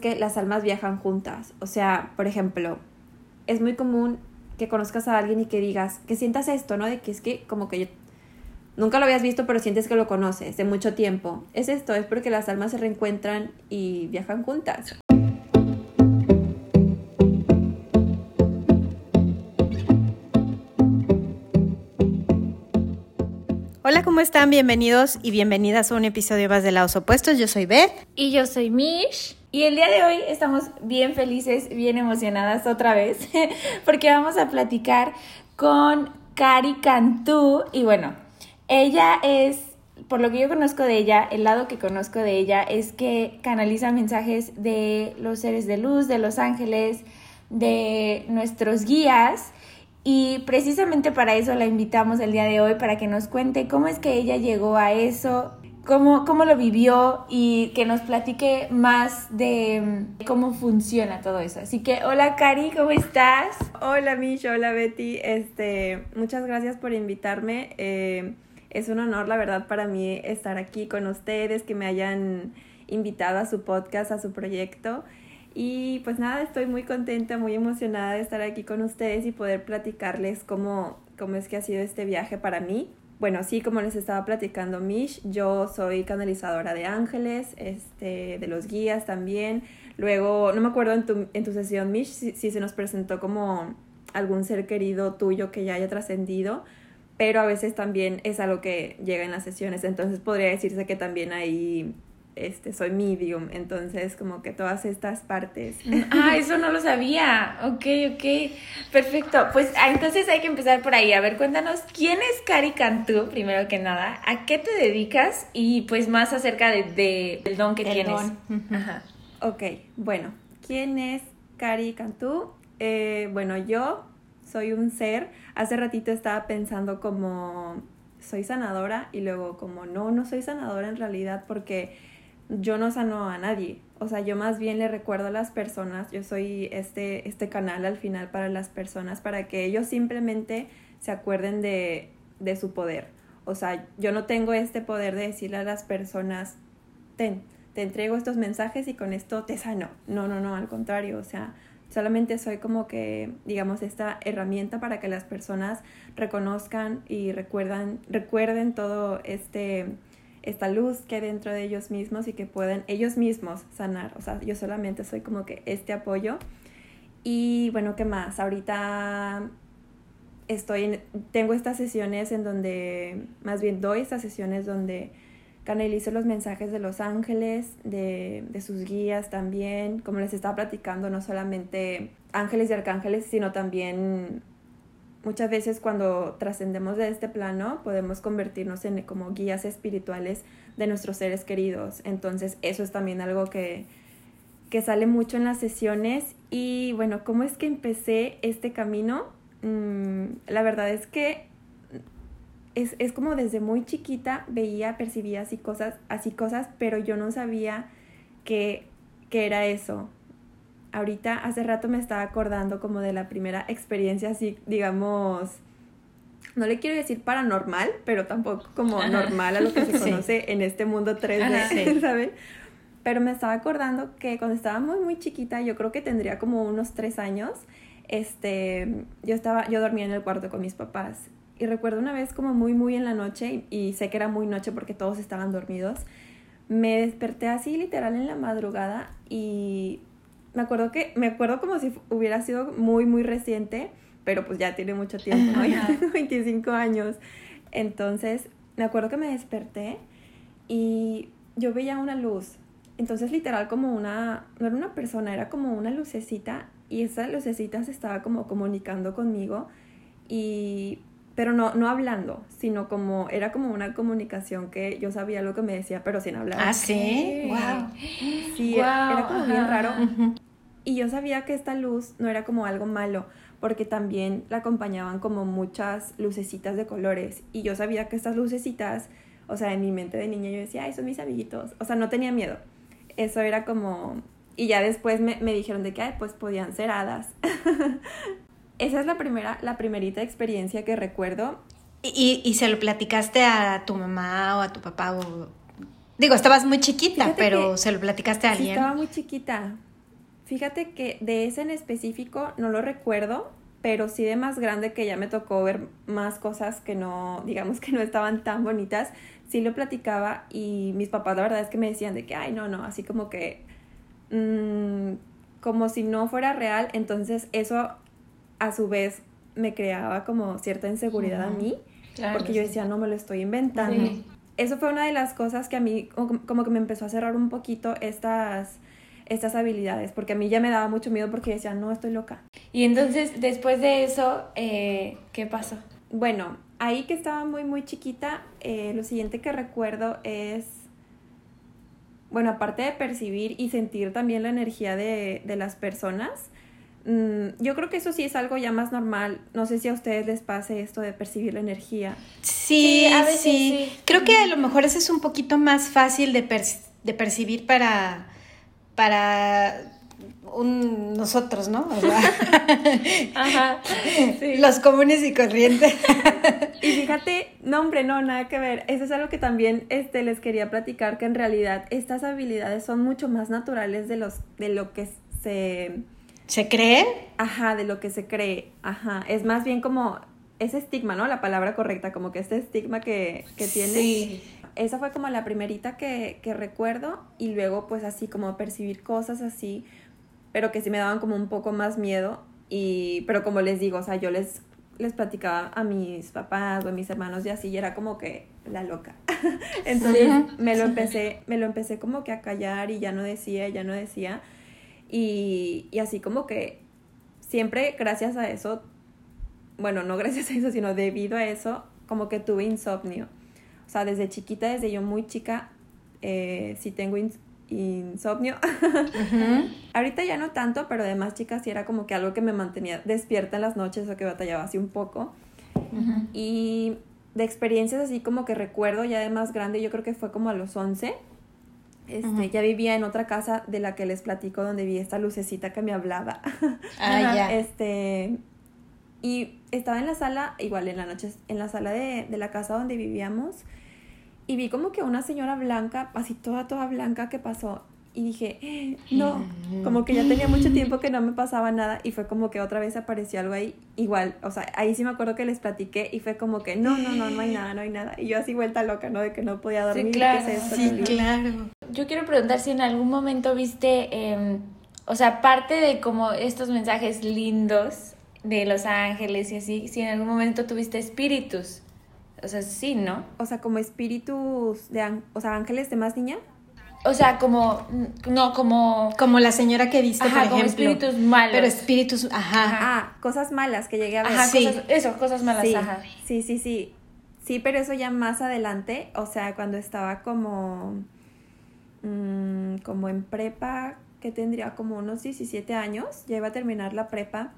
que las almas viajan juntas. O sea, por ejemplo, es muy común que conozcas a alguien y que digas, que sientas esto, ¿no? De que es que como que yo nunca lo habías visto, pero sientes que lo conoces de mucho tiempo. Es esto, es porque las almas se reencuentran y viajan juntas. Hola, ¿cómo están? Bienvenidos y bienvenidas a un episodio más de Lados Opuestos. Yo soy Beth. Y yo soy Mish. Y el día de hoy estamos bien felices, bien emocionadas otra vez, porque vamos a platicar con Cari Cantú. Y bueno, ella es, por lo que yo conozco de ella, el lado que conozco de ella es que canaliza mensajes de los seres de luz, de los ángeles, de nuestros guías. Y precisamente para eso la invitamos el día de hoy, para que nos cuente cómo es que ella llegó a eso, cómo, cómo lo vivió y que nos platique más de mm, cómo funciona todo eso. Así que, hola Cari, ¿cómo estás? Hola Mish, hola Betty, este, muchas gracias por invitarme. Eh, es un honor, la verdad, para mí estar aquí con ustedes, que me hayan invitado a su podcast, a su proyecto. Y pues nada, estoy muy contenta, muy emocionada de estar aquí con ustedes y poder platicarles cómo, cómo es que ha sido este viaje para mí. Bueno, sí, como les estaba platicando Mish, yo soy canalizadora de ángeles, este, de los guías también. Luego, no me acuerdo en tu, en tu sesión, Mish, si, si se nos presentó como algún ser querido tuyo que ya haya trascendido, pero a veces también es algo que llega en las sesiones, entonces podría decirse que también ahí este, soy medium, entonces como que todas estas partes. Ah, eso no lo sabía. Ok, ok. Perfecto. Pues ah, entonces hay que empezar por ahí. A ver, cuéntanos, ¿quién es Cari Cantú, primero que nada? ¿A qué te dedicas? Y pues más acerca de, del don que tienes. Ajá. Ok, bueno, ¿quién es Cari Cantú? Eh, bueno, yo soy un ser. Hace ratito estaba pensando como soy sanadora y luego como no, no soy sanadora en realidad porque yo no sano a nadie. O sea, yo más bien le recuerdo a las personas, yo soy este, este canal al final para las personas, para que ellos simplemente se acuerden de, de su poder. O sea, yo no tengo este poder de decirle a las personas, ten, te entrego estos mensajes y con esto te sano. No, no, no, al contrario. O sea, solamente soy como que, digamos, esta herramienta para que las personas reconozcan y recuerdan, recuerden todo este esta luz que hay dentro de ellos mismos y que pueden ellos mismos sanar. O sea, yo solamente soy como que este apoyo. Y bueno, ¿qué más? Ahorita estoy en, tengo estas sesiones en donde, más bien doy estas sesiones donde canalizo los mensajes de los ángeles, de, de sus guías también, como les estaba platicando, no solamente ángeles y arcángeles, sino también muchas veces cuando trascendemos de este plano podemos convertirnos en como guías espirituales de nuestros seres queridos. Entonces eso es también algo que, que sale mucho en las sesiones. Y bueno, ¿cómo es que empecé este camino? Mm, la verdad es que es, es, como desde muy chiquita veía, percibía así cosas, así cosas, pero yo no sabía que, que era eso ahorita hace rato me estaba acordando como de la primera experiencia así, digamos, no le quiero decir paranormal, pero tampoco como normal a lo que se conoce en este mundo 3D, ¿saben? Pero me estaba acordando que cuando estaba muy, muy chiquita, yo creo que tendría como unos tres años, este, yo estaba, yo dormía en el cuarto con mis papás. Y recuerdo una vez como muy, muy en la noche, y, y sé que era muy noche porque todos estaban dormidos, me desperté así literal en la madrugada y me acuerdo que, me acuerdo como si hubiera sido muy, muy reciente, pero pues ya tiene mucho tiempo, ¿no? Ya tengo 25 años. Entonces, me acuerdo que me desperté y yo veía una luz. Entonces, literal, como una, no era una persona, era como una lucecita y esa lucecita se estaba como comunicando conmigo y pero no, no hablando, sino como, era como una comunicación que yo sabía lo que me decía, pero sin hablar. Ah, sí, wow. Sí, era como bien raro. Y yo sabía que esta luz no era como algo malo, porque también la acompañaban como muchas lucecitas de colores. Y yo sabía que estas lucecitas, o sea, en mi mente de niña yo decía, ay, son mis amiguitos. O sea, no tenía miedo. Eso era como... Y ya después me, me dijeron de que, ay, pues podían ser hadas. esa es la primera, la primerita experiencia que recuerdo. ¿Y, y se lo platicaste a tu mamá o a tu papá? O... Digo, estabas muy chiquita, pero se lo platicaste a alguien. estaba muy chiquita. fíjate que de ese en específico no lo recuerdo, pero sí de más grande que ya me tocó ver más cosas que no, digamos que no estaban tan bonitas, sí lo platicaba y mis papás la verdad es que me decían de que, ay, no, no, así como que, mmm, como si no fuera real, entonces eso a su vez me creaba como cierta inseguridad a mí, porque yo decía, no me lo estoy inventando. Eso fue una de las cosas que a mí como que me empezó a cerrar un poquito estas estas habilidades, porque a mí ya me daba mucho miedo porque decía, no, estoy loca. Y entonces, después de eso, eh, ¿qué pasó? Bueno, ahí que estaba muy, muy chiquita, eh, lo siguiente que recuerdo es, bueno, aparte de percibir y sentir también la energía de, de las personas, yo creo que eso sí es algo ya más normal. No sé si a ustedes les pase esto de percibir la energía. Sí, a veces sí. Creo que a lo mejor ese es un poquito más fácil de, de percibir para para un, nosotros, ¿no? Ajá, Los comunes y corrientes. y fíjate, no hombre, no, nada que ver. Eso es algo que también este, les quería platicar, que en realidad estas habilidades son mucho más naturales de, los, de lo que se... ¿Se cree? Ajá, de lo que se cree. Ajá, es más bien como ese estigma, ¿no? La palabra correcta, como que este estigma que, que tiene. Sí esa fue como la primerita que, que recuerdo y luego pues así como percibir cosas así, pero que sí me daban como un poco más miedo y pero como les digo, o sea, yo les les platicaba a mis papás o a mis hermanos y así y era como que la loca. Entonces me lo empecé me lo empecé como que a callar y ya no decía, ya no decía y, y así como que siempre gracias a eso bueno, no gracias a eso, sino debido a eso, como que tuve insomnio. O sea, desde chiquita, desde yo muy chica, eh, sí tengo insomnio. Ahorita ya no tanto, pero además chicas sí era como que algo que me mantenía despierta en las noches o que batallaba así un poco. Y de experiencias así como que recuerdo ya de más grande, yo creo que fue como a los 11. Este, Ya vivía en otra casa de la que les platico donde vi esta lucecita que me hablaba. Ah, ya. Este, y estaba en la sala, igual en la noche, en la sala de, de la casa donde vivíamos y vi como que una señora blanca, así toda, toda blanca que pasó. Y dije, eh, no, como que ya tenía mucho tiempo que no me pasaba nada y fue como que otra vez apareció algo ahí igual, o sea, ahí sí me acuerdo que les platiqué y fue como que no, no, no, no hay nada, no hay nada. Y yo así vuelta loca, ¿no? De que no podía dormir. Sí, claro. sí, claro. Yo quiero preguntar si en algún momento viste, eh, o sea, parte de como estos mensajes lindos de los ángeles y así, si en algún momento tuviste espíritus. O sea, sí, ¿no? O sea, como espíritus de, o sea, ángeles de más niña. O sea, como, no, como... Como la señora que viste, por ejemplo. espíritus malos. Pero espíritus, ajá. Ah, cosas malas que llegué a ver. Ajá, sí. cosas, eso, cosas malas, sí, ajá. Sí, sí, sí. Sí, pero eso ya más adelante, o sea, cuando estaba como... Mmm, como en prepa, que tendría como unos 17 años, ya iba a terminar la prepa.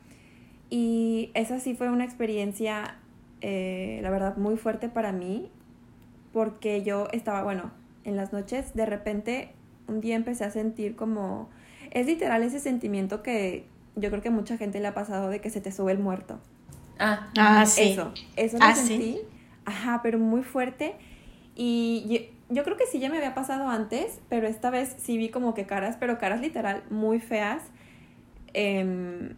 Y esa sí fue una experiencia eh, la verdad, muy fuerte para mí, porque yo estaba, bueno, en las noches, de repente, un día empecé a sentir como, es literal ese sentimiento que yo creo que mucha gente le ha pasado de que se te sube el muerto. Ah, ah sí. Eso, eso lo ah, sentí. Ajá, pero muy fuerte. Y yo, creo que sí ya me había pasado antes, pero esta vez sí vi como que caras, pero caras literal muy feas. Eh,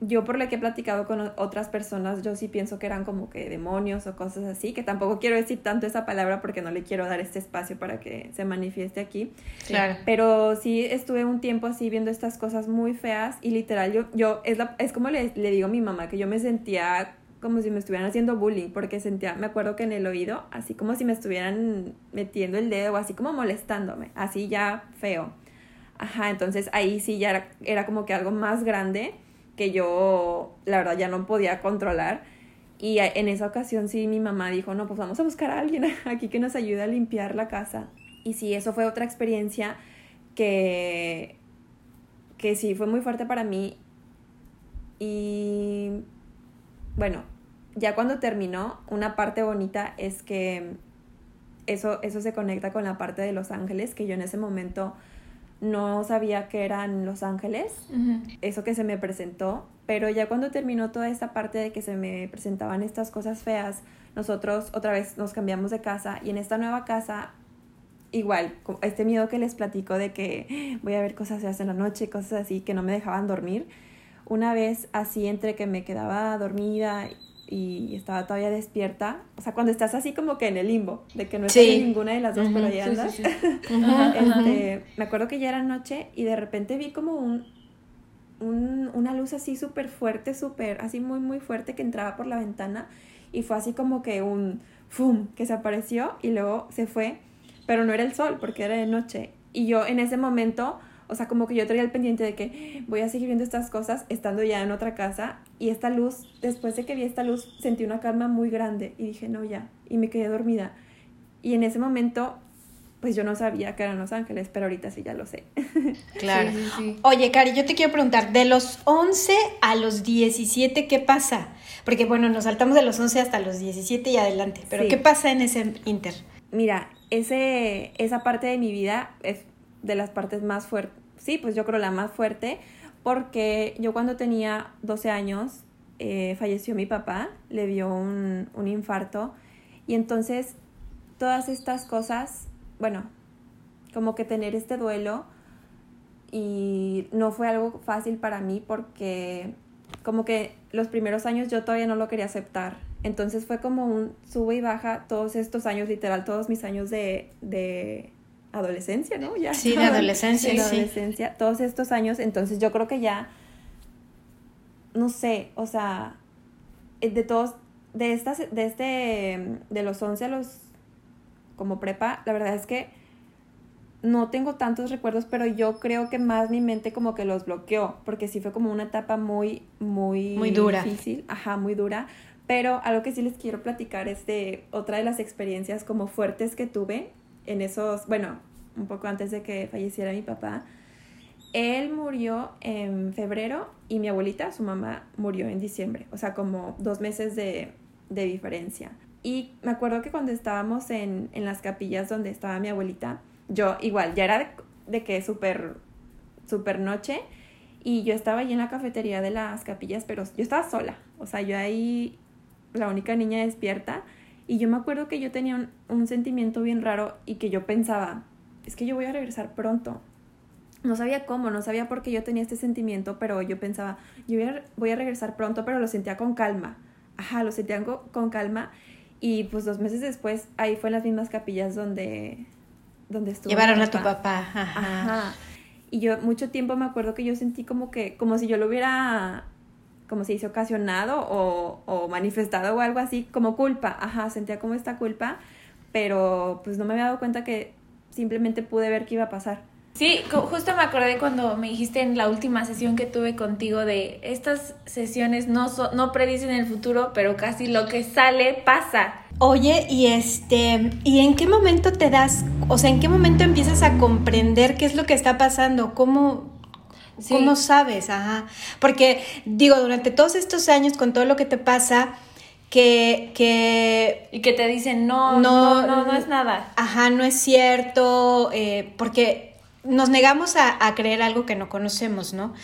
yo por lo que he platicado con otras personas, yo sí pienso que eran como que demonios o cosas así, que tampoco quiero decir tanto esa palabra porque no le quiero dar este espacio para que se manifieste aquí. Claro. Pero sí estuve un tiempo así viendo estas cosas muy feas y literal yo, yo es, la, es como le, le digo a mi mamá, que yo me sentía como si me estuvieran haciendo bullying, porque sentía, me acuerdo que en el oído, así como si me estuvieran metiendo el dedo, así como molestándome, así ya feo. Ajá, entonces ahí sí ya era, era como que algo más grande que yo, la verdad, ya no podía controlar. Y en esa ocasión sí mi mamá dijo, no, pues vamos a buscar a alguien aquí que nos ayude a limpiar la casa. Y sí, eso fue otra experiencia que, que sí fue muy fuerte para mí. Y bueno, ya cuando terminó, una parte bonita es que eso, eso se conecta con la parte de Los Ángeles, que yo en ese momento no sabía que eran Los Ángeles, eso que se me presentó, pero ya cuando terminó toda esta parte de que se me presentaban estas cosas feas, nosotros otra vez nos cambiamos de casa y en esta nueva casa igual, este miedo que les platico de que voy a ver cosas feas en la noche, cosas así que no me dejaban dormir. Una vez así entre que me quedaba dormida y estaba todavía despierta, o sea, cuando estás así como que en el limbo, de que no estás en ninguna de las dos, pero ya andas. Este, me acuerdo que ya era noche y de repente vi como un, un una luz así súper fuerte, súper, así muy, muy fuerte que entraba por la ventana y fue así como que un ¡fum! que se apareció y luego se fue, pero no era el sol porque era de noche. Y yo en ese momento, o sea, como que yo traía el pendiente de que voy a seguir viendo estas cosas estando ya en otra casa y esta luz, después de que vi esta luz, sentí una calma muy grande y dije, no, ya, y me quedé dormida. Y en ese momento pues yo no sabía que eran Los Ángeles, pero ahorita sí ya lo sé. Claro. Oye, Cari, yo te quiero preguntar, de los 11 a los 17, ¿qué pasa? Porque bueno, nos saltamos de los 11 hasta los 17 y adelante, pero ¿qué pasa en ese inter? Mira, ese, esa parte de mi vida es de las partes más fuertes, sí, pues yo creo la más fuerte, porque yo cuando tenía 12 años eh, falleció mi papá, le dio un, un infarto, y entonces todas estas cosas, bueno, como que tener este duelo, y no fue algo fácil para mí porque como que los primeros años yo todavía no lo quería aceptar. Entonces fue como un sube y baja todos estos años, literal, todos mis años de, de adolescencia, ¿no? Ya. Sí, de adolescencia. de adolescencia, todos estos años. Entonces yo creo que ya, no sé, o sea, eh, de todos, de estas, de este, de los 11 a los, como prepa, la verdad es que no tengo tantos recuerdos, pero yo creo que más mi mente como que los bloqueó, porque sí fue como una etapa muy, muy, muy dura. Difícil, ajá, muy dura. Pero algo que sí les quiero platicar es de otra de las experiencias como fuertes que tuve en esos, bueno, un poco antes de que falleciera mi papá. Él murió en febrero y mi abuelita, su mamá, murió en diciembre, o sea, como dos meses de, de diferencia. Y me acuerdo que cuando estábamos en, en las capillas donde estaba mi abuelita, yo igual, ya era de, que súper, súper noche y yo estaba allí en la cafetería de las capillas, pero yo estaba sola, o sea, yo ahí la única niña despierta y yo me acuerdo que yo tenía un, un sentimiento bien raro y que yo pensaba, es que yo voy a regresar pronto. No sabía cómo, no sabía por qué yo tenía este sentimiento, pero yo pensaba, yo voy a, voy a regresar pronto, pero lo sentía con calma. Ajá, lo sentía con, con calma. Y pues dos meses después, ahí fue en las mismas capillas donde, donde estuvo. Llevaron a tu papá. Ajá. Y yo mucho tiempo me acuerdo que yo sentí como que, como si yo lo hubiera, como se dice, ocasionado o, o manifestado o algo así, como culpa. Ajá, sentía como esta culpa, pero pues no me había dado cuenta que simplemente pude ver qué iba a pasar. Sí, justo me acordé cuando me dijiste en la última sesión que tuve contigo de estas sesiones no, no predicen el futuro, pero casi lo que sale pasa. Oye, y este, ¿y en qué momento te das, o sea, en qué momento empiezas a comprender qué es lo que está pasando? ¿Cómo, ¿Cómo sabes? Ajá. Porque, digo, durante todos estos años, con todo lo que te pasa, que, que... Y que te dicen, no, no, no, no, es nada. Ajá, no es cierto, eh, porque nos negamos a, a, creer algo que no conocemos, ¿no?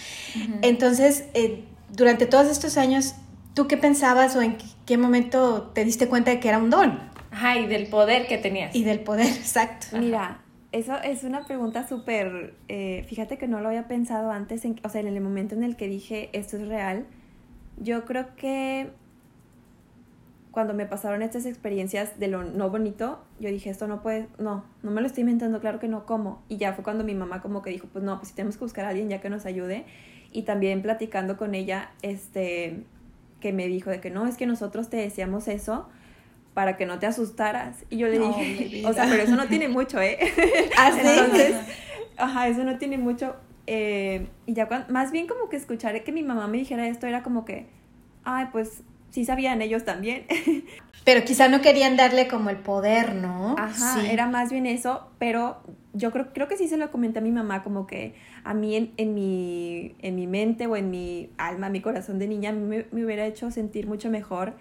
Entonces, eh, durante todos estos años, ¿tú qué pensabas o en qué momento te diste cuenta de que era un don? Ajá, y del poder que tenías. Y del poder, exacto. Mira, eso es una pregunta súper, eh, fíjate que no lo había pensado antes, en, o sea, en el momento en el que dije esto es real, yo creo que cuando me pasaron estas experiencias de lo no bonito, yo dije, esto no puede, no, no me lo estoy inventando, claro que no, ¿cómo? Y ya fue cuando mi mamá como que dijo, pues no, pues si tenemos que buscar a alguien ya que nos ayude. Y también platicando con ella, este, que me dijo de que no, es que nosotros te decíamos eso para que no te asustaras. Y yo le dije, o sea, pero eso no tiene mucho, ¿eh? ¿Ah, Entonces, ajá, eso no tiene mucho. Eh, y ya cuando, más bien como que escuchar que mi mamá me dijera esto era como que, ay, pues sí sabían ellos también. Pero quizá no querían darle como el poder, ¿no? Ajá, era más bien eso, pero yo creo, creo que sí se lo comenté a mi mamá, como que a mí en, en, mi, en mi mente o en mi alma, mi corazón de niña, me, me hubiera hecho sentir mucho mejor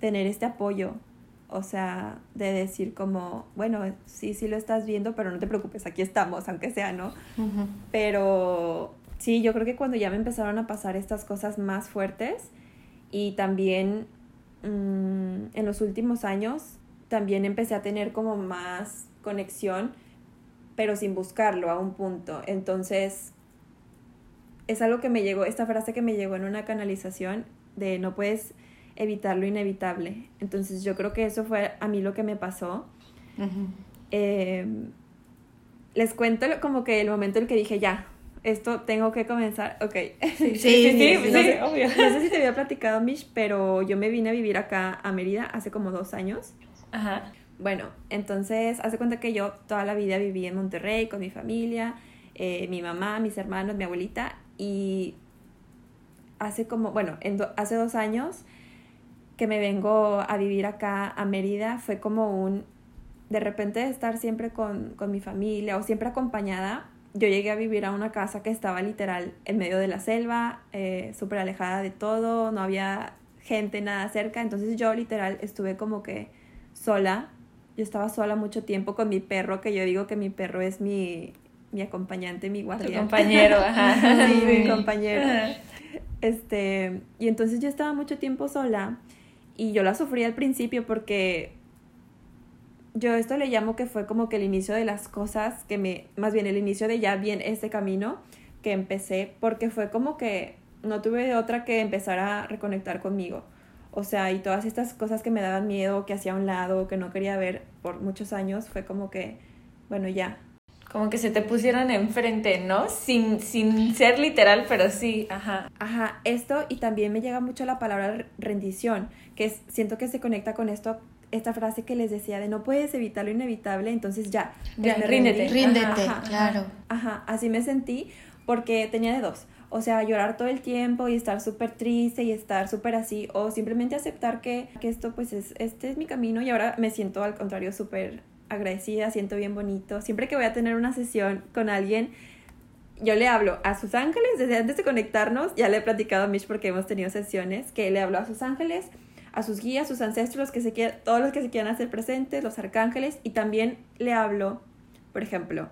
tener este apoyo. O sea, de decir como, bueno, sí, sí lo estás viendo, pero no te preocupes, aquí estamos, aunque sea, ¿no? Pero sí, yo creo que cuando ya me empezaron a pasar estas cosas más fuertes, y también mmm, en los últimos años también empecé a tener como más conexión pero sin buscarlo a un punto. Entonces, es algo que me llegó, esta frase que me llegó en una canalización de no puedes evitar lo inevitable. Entonces yo creo que eso fue a mí lo que me pasó. Em, les cuento como que el momento en que dije, ya, esto tengo que comenzar. Ok. Sí, sí, sí, no, sé, obvio. no sé si te había platicado, Mish, pero yo me vine a vivir acá a Mérida hace como dos años. Ajá. Bueno, entonces, hace cuenta que yo toda la vida viví en Monterrey con mi familia, eh, mi mamá, mis hermanos, mi abuelita, y hace como, bueno, en hace dos años que me vengo a vivir acá a Mérida, fue como un, de repente estar siempre con, con mi familia o siempre acompañada, yo llegué a vivir a una casa que estaba literal en medio de la selva, eh, súper alejada de todo, no había gente, nada cerca, entonces yo literal estuve como que sola, yo estaba sola mucho tiempo con mi perro, que yo digo que mi perro es mi, mi acompañante, mi guardián. Tu compañero, ajá. sí, mi compañero. Este, y entonces yo estaba mucho tiempo sola y yo la sufrí al principio porque yo esto le llamo que fue como que el inicio de las cosas, que me, más bien el inicio de ya bien este camino que empecé, porque fue como que no tuve de otra que empezar a reconectar conmigo. O sea, y todas estas cosas que me daban miedo, que hacía a un lado, que no quería ver por muchos años, fue como que, bueno, ya, como que se te pusieron enfrente, ¿no? Sin, sin ser literal, pero sí, ajá. Ajá, esto y también me llega mucho la palabra rendición, que siento que se conecta con esto, esta frase que les decía de no puedes evitar lo inevitable, entonces ya, ya ríndete. Ríndete, claro. Ajá, así me sentí porque tenía de dos. O sea, llorar todo el tiempo y estar súper triste y estar súper así, o simplemente aceptar que, que esto pues es, este es mi camino y ahora me siento al contrario súper agradecida, siento bien bonito. Siempre que voy a tener una sesión con alguien, yo le hablo a sus ángeles, desde antes de conectarnos, ya le he platicado a Mish porque hemos tenido sesiones, que le hablo a sus ángeles, a sus guías, sus ancestros, que se todos los que se quieran hacer presentes, los arcángeles, y también le hablo, por ejemplo,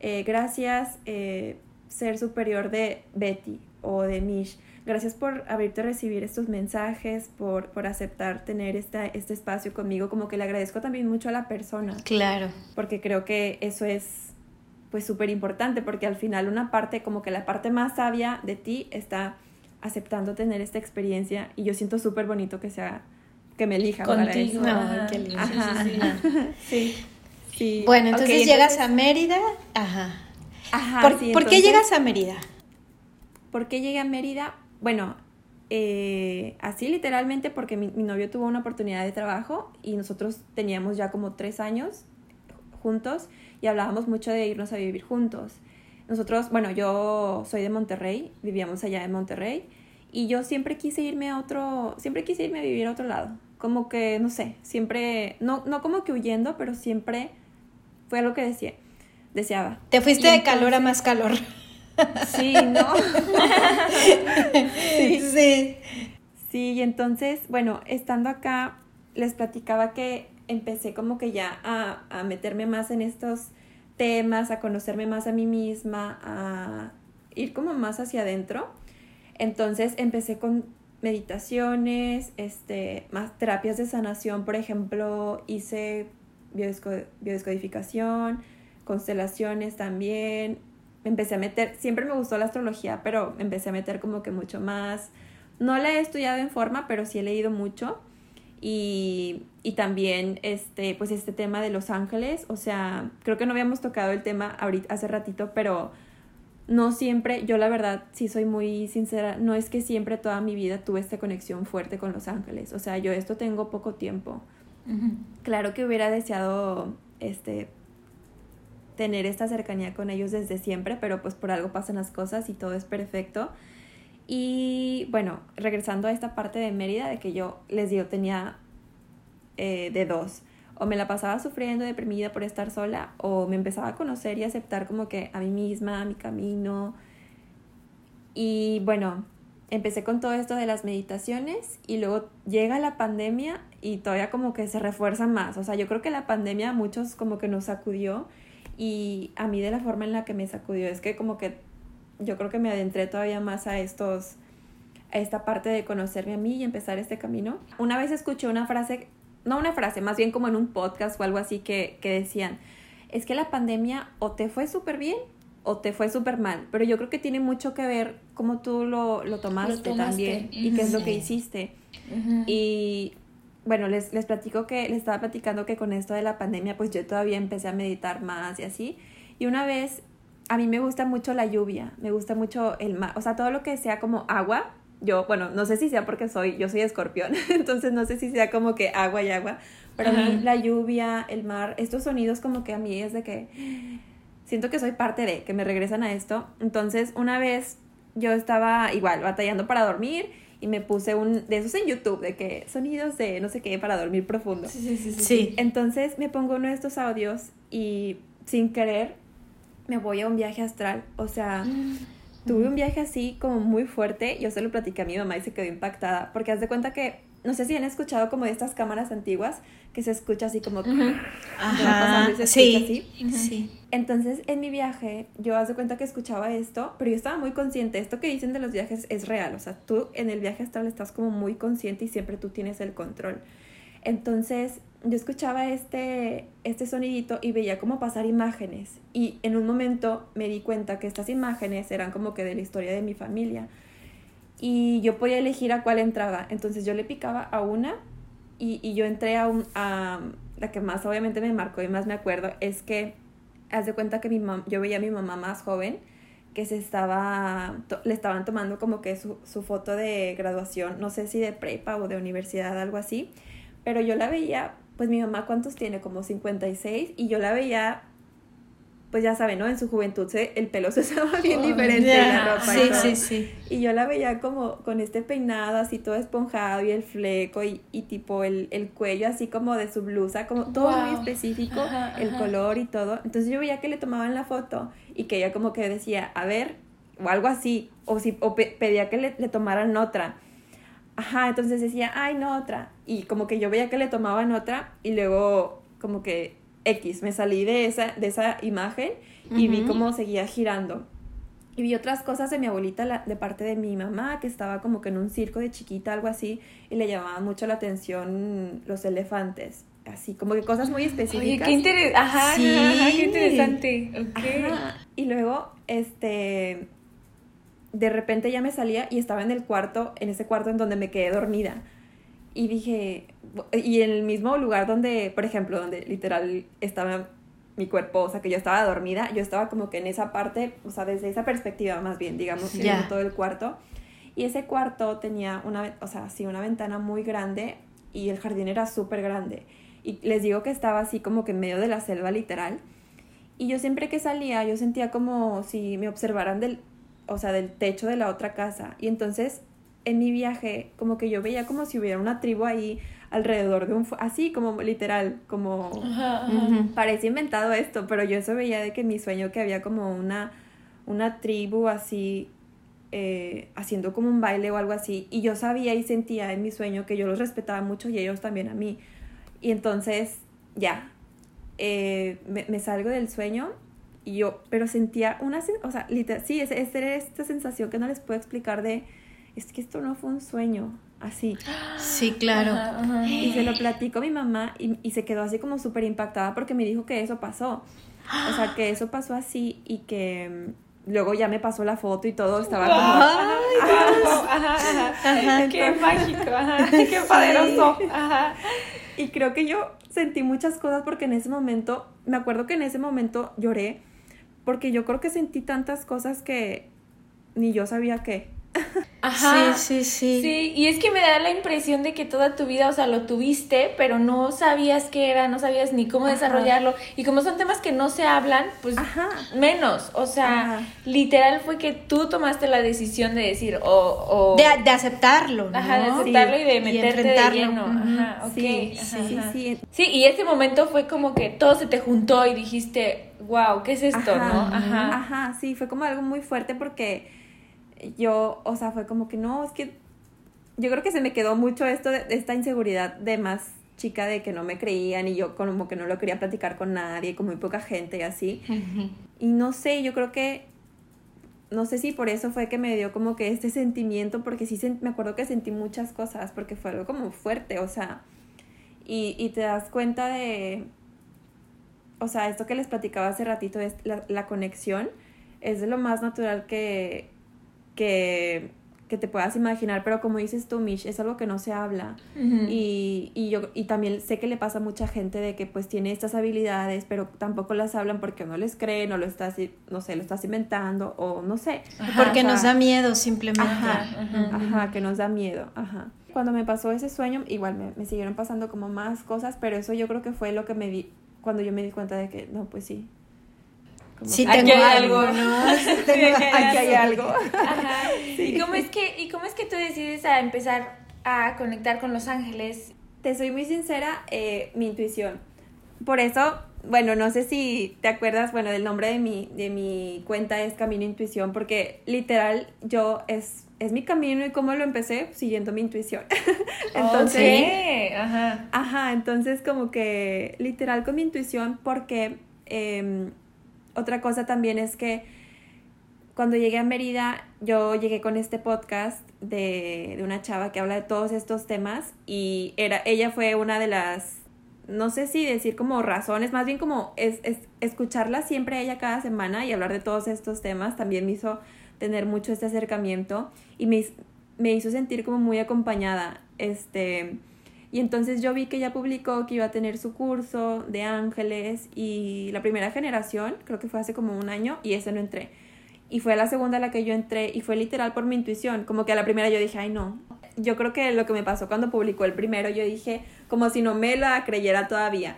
eh, gracias, eh, ser superior de Betty o de Mish Gracias por abrirte a recibir estos mensajes, por, por aceptar tener esta, este espacio conmigo. Como que le agradezco también mucho a la persona. Claro. Porque creo que eso es pues súper importante porque al final una parte, como que la parte más sabia de ti está aceptando tener esta experiencia y yo siento súper bonito que sea, que me Contigo. para eso. qué lindo. Ajá. Sí, sí. Bueno, entonces llegas a Mérida. Ajá. Ajá. ¿Por, ¿por qué llegas a Mérida? ¿Por qué llegué a Mérida? bueno, eh, así literalmente porque mi, novio tuvo una oportunidad de trabajo y nosotros teníamos ya como tres años juntos y hablábamos mucho de irnos a vivir juntos. Nosotros, bueno, yo soy de Monterrey, vivíamos allá en Monterrey y yo siempre quise irme a otro, siempre quise irme a vivir a otro lado. Como que, no sé, siempre, no, no como que huyendo, pero siempre fue lo que decía, deseaba. Te fuiste de calor a más calor. Sí, ¿no? sí. sí. Sí, y entonces, bueno, estando acá, les platicaba que empecé como que ya a, a meterme más en estos temas, a conocerme más a mí misma, a ir como más hacia adentro. Entonces empecé con meditaciones, este, más terapias de sanación, por ejemplo, hice biodescodificación, constelaciones también, empecé a meter, siempre me gustó la astrología, pero empecé a meter como que mucho más. No la he estudiado en forma, pero sí he leído mucho. Y, y también este, pues este tema de los ángeles, o sea, creo que no habíamos tocado el tema ahorita, hace ratito, pero no siempre, yo la verdad sí soy muy sincera, no es que siempre toda mi vida tuve esta conexión fuerte con los ángeles, o sea, yo esto tengo poco tiempo. Claro que hubiera deseado este tener esta cercanía con ellos desde siempre, pero pues por algo pasan las cosas y todo es perfecto. Y bueno, regresando a esta parte de Mérida, de que yo les digo, tenía eh, de dos. O me la pasaba sufriendo, deprimida por estar sola, o me empezaba a conocer y aceptar como que a mí misma, a mi camino. Y bueno, empecé con todo esto de las meditaciones y luego llega la pandemia y todavía como que se refuerza más. O sea, yo creo que la pandemia a muchos como que nos sacudió y a mí de la forma en la que me sacudió es que como que yo creo que me adentré todavía más a estos a esta parte de conocerme a mí y empezar este camino. Una vez escuché una frase, no una frase, más bien como en un podcast o algo así que, que decían, es que la pandemia o te fue súper bien o te fue súper mal, pero yo creo que tiene mucho que ver cómo tú lo, lo, tomaste, también y qué es lo que hiciste. Y bueno, les, les platico que, les estaba platicando que con esto de la pandemia, pues yo todavía empecé a meditar más y así. Y una vez, a mí me gusta mucho la lluvia, me gusta mucho el mar, o sea, todo lo que sea como agua. Yo, bueno, no sé si sea porque soy, yo soy escorpión, entonces no sé si sea como que agua y agua, pero a mí la lluvia, el mar, estos sonidos como que a mí es de que siento que soy parte de, que me regresan a esto. Entonces, una vez yo estaba igual batallando para dormir y me puse un de esos en YouTube, de que sonidos de no sé qué para dormir profundo. Sí, sí, sí. sí. Entonces me pongo uno de estos audios y sin querer me voy a un viaje astral. O sea, tuve un viaje así como muy fuerte. Yo se lo platicé a mi mamá y se quedó impactada. Porque haz de cuenta que, no sé si han escuchado como de estas cámaras antiguas que se escucha así como que... Ajá, sí, sí. Entonces, en mi viaje, yo haz de cuenta que escuchaba esto, pero yo estaba muy consciente. Esto que dicen de los viajes es real. O sea, tú en el viaje astral estás como muy consciente y siempre tú tienes el control. Entonces, yo escuchaba este, este sonidito y veía como pasar imágenes. Y en un momento me di cuenta que estas imágenes eran como que de la historia de mi familia. Y yo podía elegir a cuál entraba. Entonces yo le picaba a una y, y yo entré a, a la que más obviamente me marcó y más me acuerdo es que haz de cuenta que mi yo veía a mi mamá más joven que se estaba le estaban tomando como que su, su foto de graduación no sé si de prepa o de universidad algo así pero yo la veía pues mi mamá cuántos tiene como 56 y yo la veía pues ya saben, ¿no? En su juventud se, el pelo se usaba bien diferente la ropa. Sí, sí, sí. Y yo la veía como con este peinado así todo esponjado y el fleco y, y tipo el, el, cuello así como de su blusa, como todo muy específico, el color y todo. Entonces yo veía que le tomaban la foto y que ella como que decía, a ver, o algo así, o, si, o pedía que le, le tomaran otra. Ajá, entonces decía, ay, no, otra. Y como que yo veía que le tomaban otra y luego como que X, me salí de esa, de esa imagen y vi cómo seguía girando. Y vi otras cosas de mi abuelita de parte de mi mamá, que estaba como que en un circo de chiquita, algo así, y le llamaban mucho la atención los elefantes. Así, como que cosas muy específicas. Oye, qué, ajá, qué interesante. Y luego, este, de repente ya me salía y estaba en el cuarto, en ese cuarto en donde me quedé dormida. Y dije, y en el mismo lugar donde, por ejemplo, donde literal estaba mi cuerpo, o sea, que yo estaba dormida, yo estaba como que en esa parte, o sea, desde esa perspectiva más bien, digamos, todo el cuarto. Y ese cuarto tenía una, o sea, sí, una ventana muy grande y el jardín era súper grande. Y les digo que estaba así como que en medio de la selva literal. Y yo siempre que salía, yo sentía como si me observaran del, o sea, del techo de la otra casa. Y entonces en mi viaje, como que yo veía como si hubiera una tribu ahí alrededor de un... Así como literal, como... Parece inventado esto, pero yo eso veía de que en mi sueño que había como una, una tribu así, eh, haciendo como un baile o algo así. Y yo sabía y sentía en mi sueño que yo los respetaba mucho y ellos también a mí. Y entonces, ya, eh, me, salgo del sueño y yo, pero sentía una, o sea, literal, sí, es, es, esta sensación que no les puedo explicar de es que esto no fue un sueño, así. Sí, claro. Y se lo platico a mi mamá y, se quedó así como súper impactada porque me dijo que eso pasó. O sea, que eso pasó así y que mm, luego ya me pasó la foto y todo estaba como Ay, qué mágico qué poderoso y creo que yo sentí muchas cosas porque en ese momento me acuerdo que en ese momento lloré porque yo creo que sentí tantas cosas que ni yo sabía qué Ajá. Sí, sí, sí. Sí, y es que me da la impresión de que toda tu vida, o sea, lo tuviste, pero no sabías qué era, no sabías ni cómo desarrollarlo. Y como son temas que no se hablan, pues menos. O sea, literal fue que tú tomaste la decisión de decir, o... De, aceptarlo, ¿no? Ajá, de aceptarlo y de meterte de lleno. Ajá, ok. Sí, sí, sí. Sí, y ese momento fue como que todo se te juntó y dijiste, wow, ¿qué es esto, no? Ajá. Ajá, sí, fue como algo muy fuerte porque yo, o sea, fue como que no, es que yo creo que se me quedó mucho esto de, esta inseguridad de más chica de que no me creían y yo como que no lo quería platicar con nadie, con muy poca gente y así. Y no sé, yo creo que, no sé si por eso fue que me dio como que este sentimiento, porque sí me acuerdo que sentí muchas cosas, porque fue algo como fuerte, o sea, y, y te das cuenta de, o sea, esto que les platicaba hace ratito es la, la conexión, es de lo más natural que, que que te puedas imaginar, pero como dices tú, Mish, es algo que no se habla. y, y, yo y también sé que le pasa a mucha gente de que pues tiene estas habilidades, pero tampoco las hablan porque no les creen, o lo estás, no sé, lo estás inventando, o no sé. porque nos da miedo simplemente. Ajá, ajá, que nos da miedo, ajá. Cuando me pasó ese sueño, igual me, me siguieron pasando como más cosas, pero eso yo creo que fue lo que me di, cuando yo me di cuenta de que, no, pues sí, sí, tengo algo, ¿no? aquí hay algo. Ajá. ¿Y, cómo es que, ¿Y cómo es que tú decides a empezar a conectar con los ángeles? Te soy muy sincera, eh, mi intuición. Por eso, bueno, no sé si te acuerdas, bueno, del nombre de mi, de mi cuenta es Camino Intuición, porque literal yo es, es mi camino y cómo lo empecé siguiendo mi intuición. entonces, ajá. Ajá, entonces como que literal con mi intuición porque... Eh, otra cosa también es que cuando llegué a Mérida, yo llegué con este podcast de, de, una chava que habla de todos estos temas y era, ella fue una de las, no sé si decir como razones, más bien como es, es, escucharla siempre ella cada semana y hablar de todos estos temas también me hizo tener mucho este acercamiento y me, me hizo sentir como muy acompañada. Este, y entonces yo vi que ella publicó que iba a tener su curso de ángeles y la primera generación, creo que fue hace como un año, y ese no entré. Y fue la segunda a la que yo entré y fue literal por mi intuición, como que a la primera yo dije, ay no. Yo creo que lo que me pasó cuando publicó el primero, yo dije, como si no me la creyera todavía.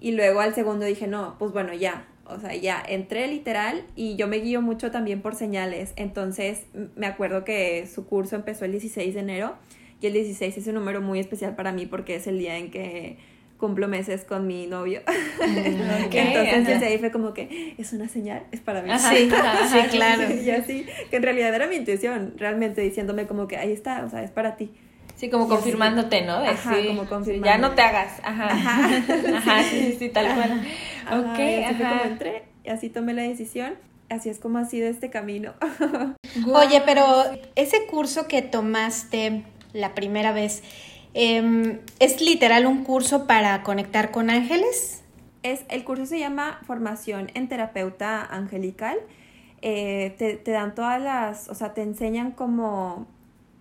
Y luego al segundo dije, no, pues bueno, ya, o sea, ya entré literal y yo me guío mucho también por señales. Entonces me acuerdo que su curso empezó el 16 de enero y el 16 es un número muy especial para mí porque es el día en que cumplo meses con mi novio. Mm, Entonces desde ahí fue como que es una señal, es para mí. sí, sí, claro. Y así, que en realidad era mi intuición, realmente diciéndome como que ahí está, o sea, es para ti. Sí, como confirmándote, ¿no? ajá, como confirmando. Ya no te hagas, ajá. Ajá, ajá sí, sí, tal cual. ok, y así fue como entré, y así tomé la decisión. Así es como ha sido este camino. Oye, pero ese curso que tomaste, la primera vez. Em, ¿Es literal un curso para conectar con ángeles? Es, el curso se llama Formación en Terapeuta Angelical. Eh, te, dan todas las, o sea, te enseñan como,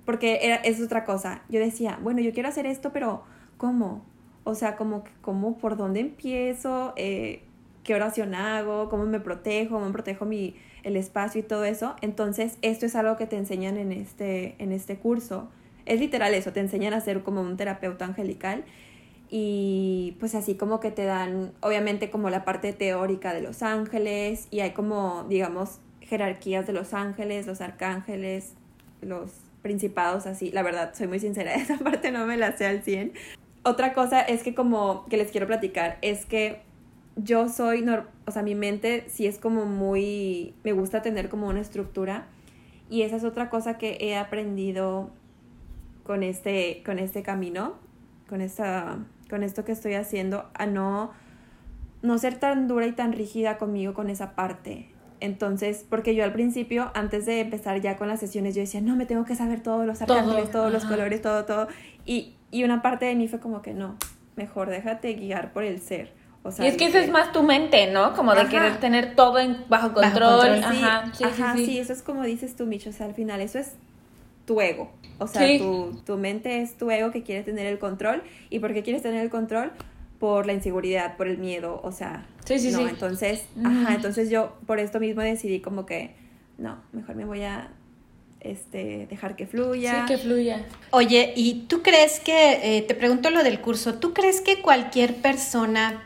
porque es otra cosa. Yo decía, bueno, yo quiero hacer esto, pero ¿cómo? O sea, como, ¿cómo, por dónde empiezo? Eh, ¿Qué oración hago? ¿Cómo me protejo? ¿Cómo protejo mi, el espacio y todo eso? Entonces, esto es algo que te enseñan en este, en este curso es literal eso, te enseñan a ser como un terapeuta angelical y pues así como que te dan obviamente como la parte teórica de los ángeles y hay como digamos jerarquías de los ángeles, los arcángeles, los principados así, la verdad soy muy sincera, esa parte no me la sé al 100. Otra cosa es que como que les quiero platicar es que yo soy, o sea, mi mente sí es como muy, me gusta tener como una estructura y esa es otra cosa que he aprendido con este, con este camino, con, esta, con esto que estoy haciendo, a no, no ser tan dura y tan rígida conmigo con esa parte. Entonces, porque yo al principio, antes de empezar ya con las sesiones, yo decía, no, me tengo que saber todos los arcángeles, todos los colores, todo, todo. Y, y una parte de mí fue como que no, mejor déjate guiar por el ser. O sea, y es que eso es más tu mente, ¿no? Como de querer tener todo en, bajo control. Ajá, sí, ajá, sí, sí, eso es como dices tú, Micho. O sea, al final eso es tu ego. O sea, tu, tu, mente es tu ego que quiere tener el control. ¿Y por qué quieres tener el control? Por la inseguridad, por el miedo, o sea. Sí, sí, no, sí. Entonces, ajá, entonces yo por esto mismo decidí como que, no, mejor me voy a este, dejar que fluya. Sí, que fluya. Oye, ¿y tú crees que, eh, te pregunto lo del curso, ¿tú crees que cualquier persona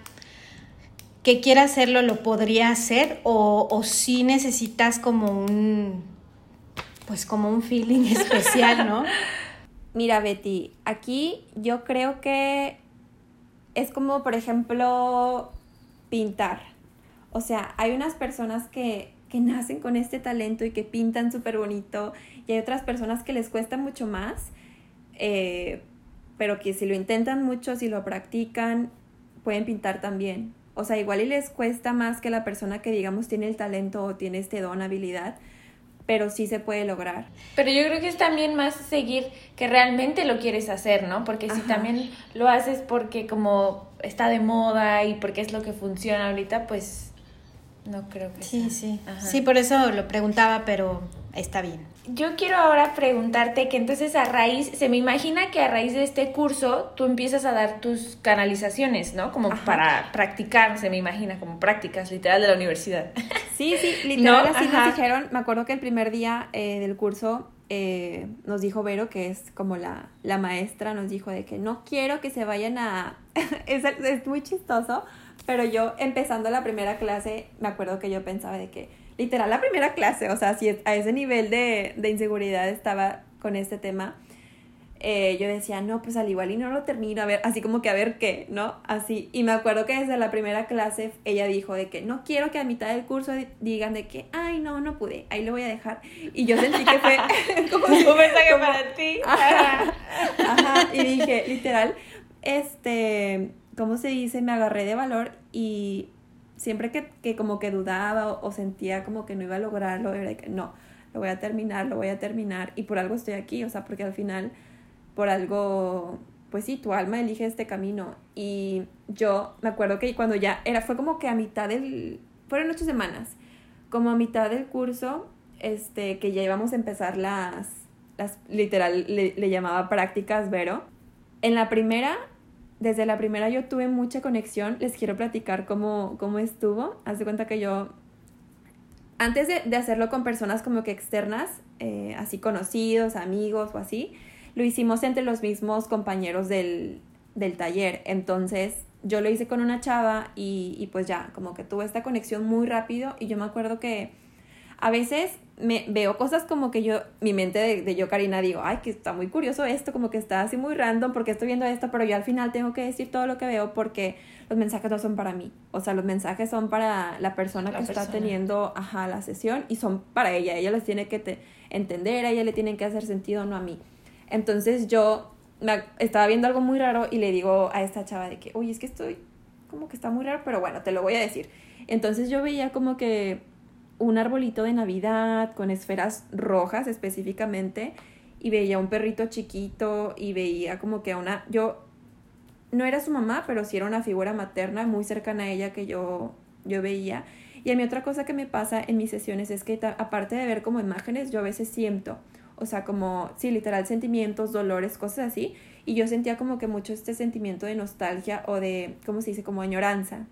que quiera hacerlo lo podría hacer o, o si necesitas como un pues como un feeling especial, ¿no? Mira, Betty, aquí yo creo que es como, por ejemplo, pintar. O sea, hay unas personas que, que nacen con este talento y que pintan súper bonito y hay otras personas que les cuesta mucho más, eh, pero que si lo intentan mucho, si lo practican, pueden pintar también. O sea, igual y les cuesta más que la persona que digamos tiene el talento o tiene este don, habilidad, pero sí se puede lograr. Pero yo creo que es también más seguir que realmente lo quieres hacer, ¿no? Porque si también lo haces porque como está de moda y porque es lo que funciona ahorita, pues no creo que Sí, sí. Sí, por eso lo preguntaba, pero está bien. Yo quiero ahora preguntarte que entonces a raíz, se me imagina que a raíz de este curso tú empiezas a dar tus canalizaciones, ¿no? Como para practicar, se me imagina, como prácticas literal de la universidad. Sí, sí, literal así nos dijeron. Me acuerdo que el primer día eh, del curso eh, nos dijo Vero, que es como la, la maestra, nos dijo de que no quiero que se vayan a... es, es muy chistoso, pero yo empezando la primera clase, me acuerdo que yo pensaba de que literal la primera clase, o sea, si a ese nivel de, de inseguridad estaba con este tema, eh, yo decía, no, pues al igual y no lo termino, a ver, así como que a ver qué, ¿no? Así, y me acuerdo que desde la primera clase ella dijo de que no quiero que a mitad del curso digan de que, ay, no, no pude, ahí lo voy a dejar. Y yo sentí que fue como un mensaje para ti. ajá, y dije, literal, este, ¿cómo se dice? Me agarré de valor y siempre que, que como que dudaba o, sentía como que no iba a lograrlo, era que no, lo voy a terminar, lo voy a terminar y por algo estoy aquí, o sea, porque al final, por algo, pues sí, tu alma elige este camino y yo me acuerdo que cuando ya era, fue como que a mitad del, fueron ocho semanas, como a mitad del curso, este, que ya íbamos a empezar las, las literal, le, le llamaba prácticas, Vero. En la primera desde la primera yo tuve mucha conexión. Les quiero platicar cómo, cómo estuvo. Haz de cuenta que yo, antes de, hacerlo con personas como que externas, eh, así conocidos, amigos o así, lo hicimos entre los mismos compañeros del, del taller. Entonces yo lo hice con una chava y, y pues ya, como que tuve esta conexión muy rápido y yo me acuerdo que a veces me veo cosas como que yo, mi mente de, yo, Karina, digo, ay, que está muy curioso esto, como que está así muy random porque estoy viendo esto, pero yo al final tengo que decir todo lo que veo porque los mensajes no son para mí. O sea, los mensajes son para la persona que está teniendo, ajá, la sesión y son para ella. Ella los tiene que entender, a ella le tienen que hacer sentido, no a mí. Entonces yo me, estaba viendo algo muy raro y le digo a esta chava de que, oye, es que estoy como que está muy raro, pero bueno, te lo voy a decir. Entonces yo veía como que un arbolito de Navidad con esferas rojas específicamente y veía un perrito chiquito y veía como que a una... Yo no era su mamá, pero sí era una figura materna muy cercana a ella que yo, yo veía. Y a mí otra cosa que me pasa en mis sesiones es que aparte de ver como imágenes, yo a veces siento, o sea, como, sí, literal, sentimientos, dolores, cosas así. Y yo sentía como que mucho este sentimiento de nostalgia o de, ¿cómo se dice? Como añoranza.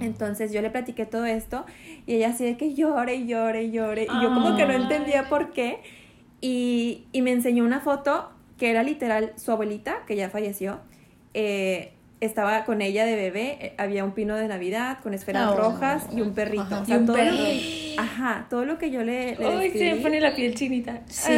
Entonces yo le platiqué todo esto y ella así de que llore y llore y llore. Y yo como que no entendía por qué. Y, y, me enseñó una foto que era literal su abuelita que ya falleció. Eh, estaba con ella de bebé eh, había un pino de navidad con esferas rojas y un perrito. O sea, todo ajá todo lo que yo le, le Ay, se me pone la piel chinita. Sí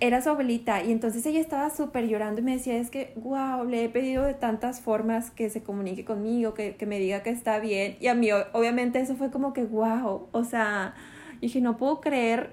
era su abuelita y entonces ella estaba súper llorando y me decía, es que, wow, le he pedido de tantas formas que se comunique conmigo, que, que me diga que está bien. Y a mí, obviamente, eso fue como que, wow, o sea, dije, no puedo creer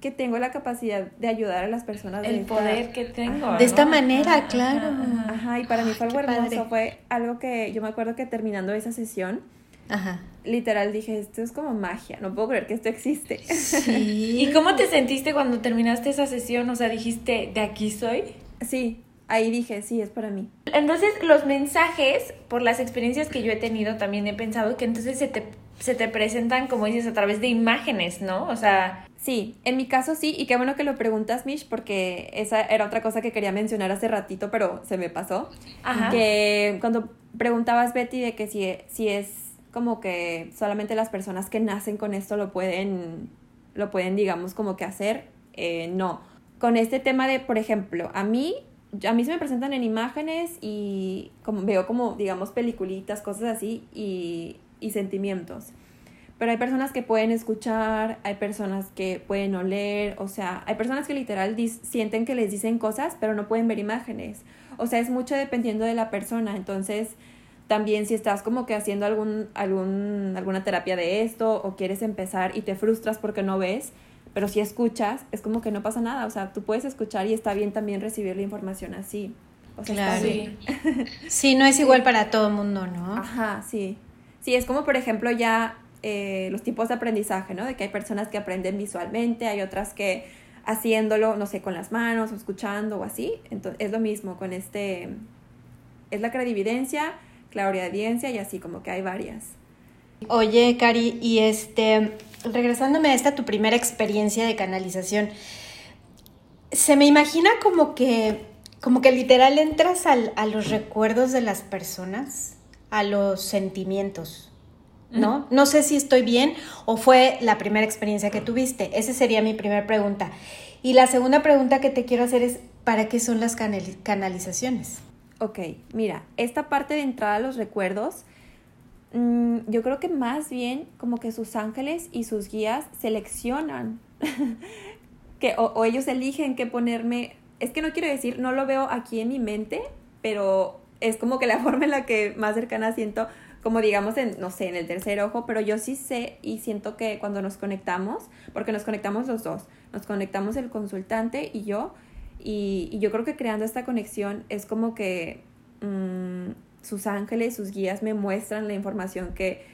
que tengo la capacidad de ayudar a las personas. El poder que tengo. De esta manera, claro. Ajá, y para mí fue algo hermoso, fue algo que yo me acuerdo que terminando esa sesión, Ajá. Literal dije, esto es como magia, no puedo creer que esto existe. Sí. ¿Y cómo te sentiste cuando terminaste esa sesión? O sea, dijiste, ¿de aquí soy? Sí, ahí dije, sí, es para mí. Entonces, los mensajes, por las experiencias que yo he tenido, también he pensado que entonces se te, se te presentan, como dices, a través de imágenes, ¿no? O sea... Sí, en mi caso sí, y qué bueno que lo preguntas, Mish, porque esa era otra cosa que quería mencionar hace ratito, pero se me pasó. Ajá. Que cuando preguntabas, Betty, de que si, si es como que solamente las personas que nacen con esto lo pueden, lo pueden digamos, como que hacer. Eh, no. Con este tema de, por ejemplo, a mí, a mí se me presentan en imágenes y como, veo como, digamos, peliculitas, cosas así y, y sentimientos. Pero hay personas que pueden escuchar, hay personas que pueden oler, o sea, hay personas que literal sienten que les dicen cosas, pero no pueden ver imágenes. O sea, es mucho dependiendo de la persona. Entonces, también si estás como que haciendo algún, algún, alguna terapia de esto o quieres empezar y te frustras porque no ves, pero si escuchas, es como que no pasa nada. O sea, tú puedes escuchar y está bien también recibir la información así. O sea, claro. Sí. sí, no es igual para todo el mundo, ¿no? Ajá, sí. Sí, es como por ejemplo ya eh, los tipos de aprendizaje, ¿no? De que hay personas que aprenden visualmente, hay otras que haciéndolo, no sé, con las manos o escuchando o así. Entonces, es lo mismo con este, es la clarividencia, clariaudiencia y así como que hay varias. Oye, Cari, y este, regresándome a esta tu primera experiencia de canalización, se me imagina como que, como que literal entras al, a los recuerdos de las personas, a los sentimientos, ¿no? No sé si estoy bien o fue la primera experiencia que tuviste. Esa sería mi primera pregunta. Y la segunda pregunta que te quiero hacer es, ¿para qué son las canalizaciones? Ok, mira, esta parte de entrada a los recuerdos, mm, yo creo que más bien como que sus ángeles y sus guías seleccionan, que, o, ellos eligen qué ponerme, es que no quiero decir, no lo veo aquí en mi mente, pero es como que la forma en la que más cercana siento, como digamos, en, no sé, en el tercer ojo, pero yo sí sé y siento que cuando nos conectamos, porque nos conectamos los dos, nos conectamos el consultante y yo, y, yo creo que creando esta conexión es como que mm, sus ángeles, sus guías me muestran la información que,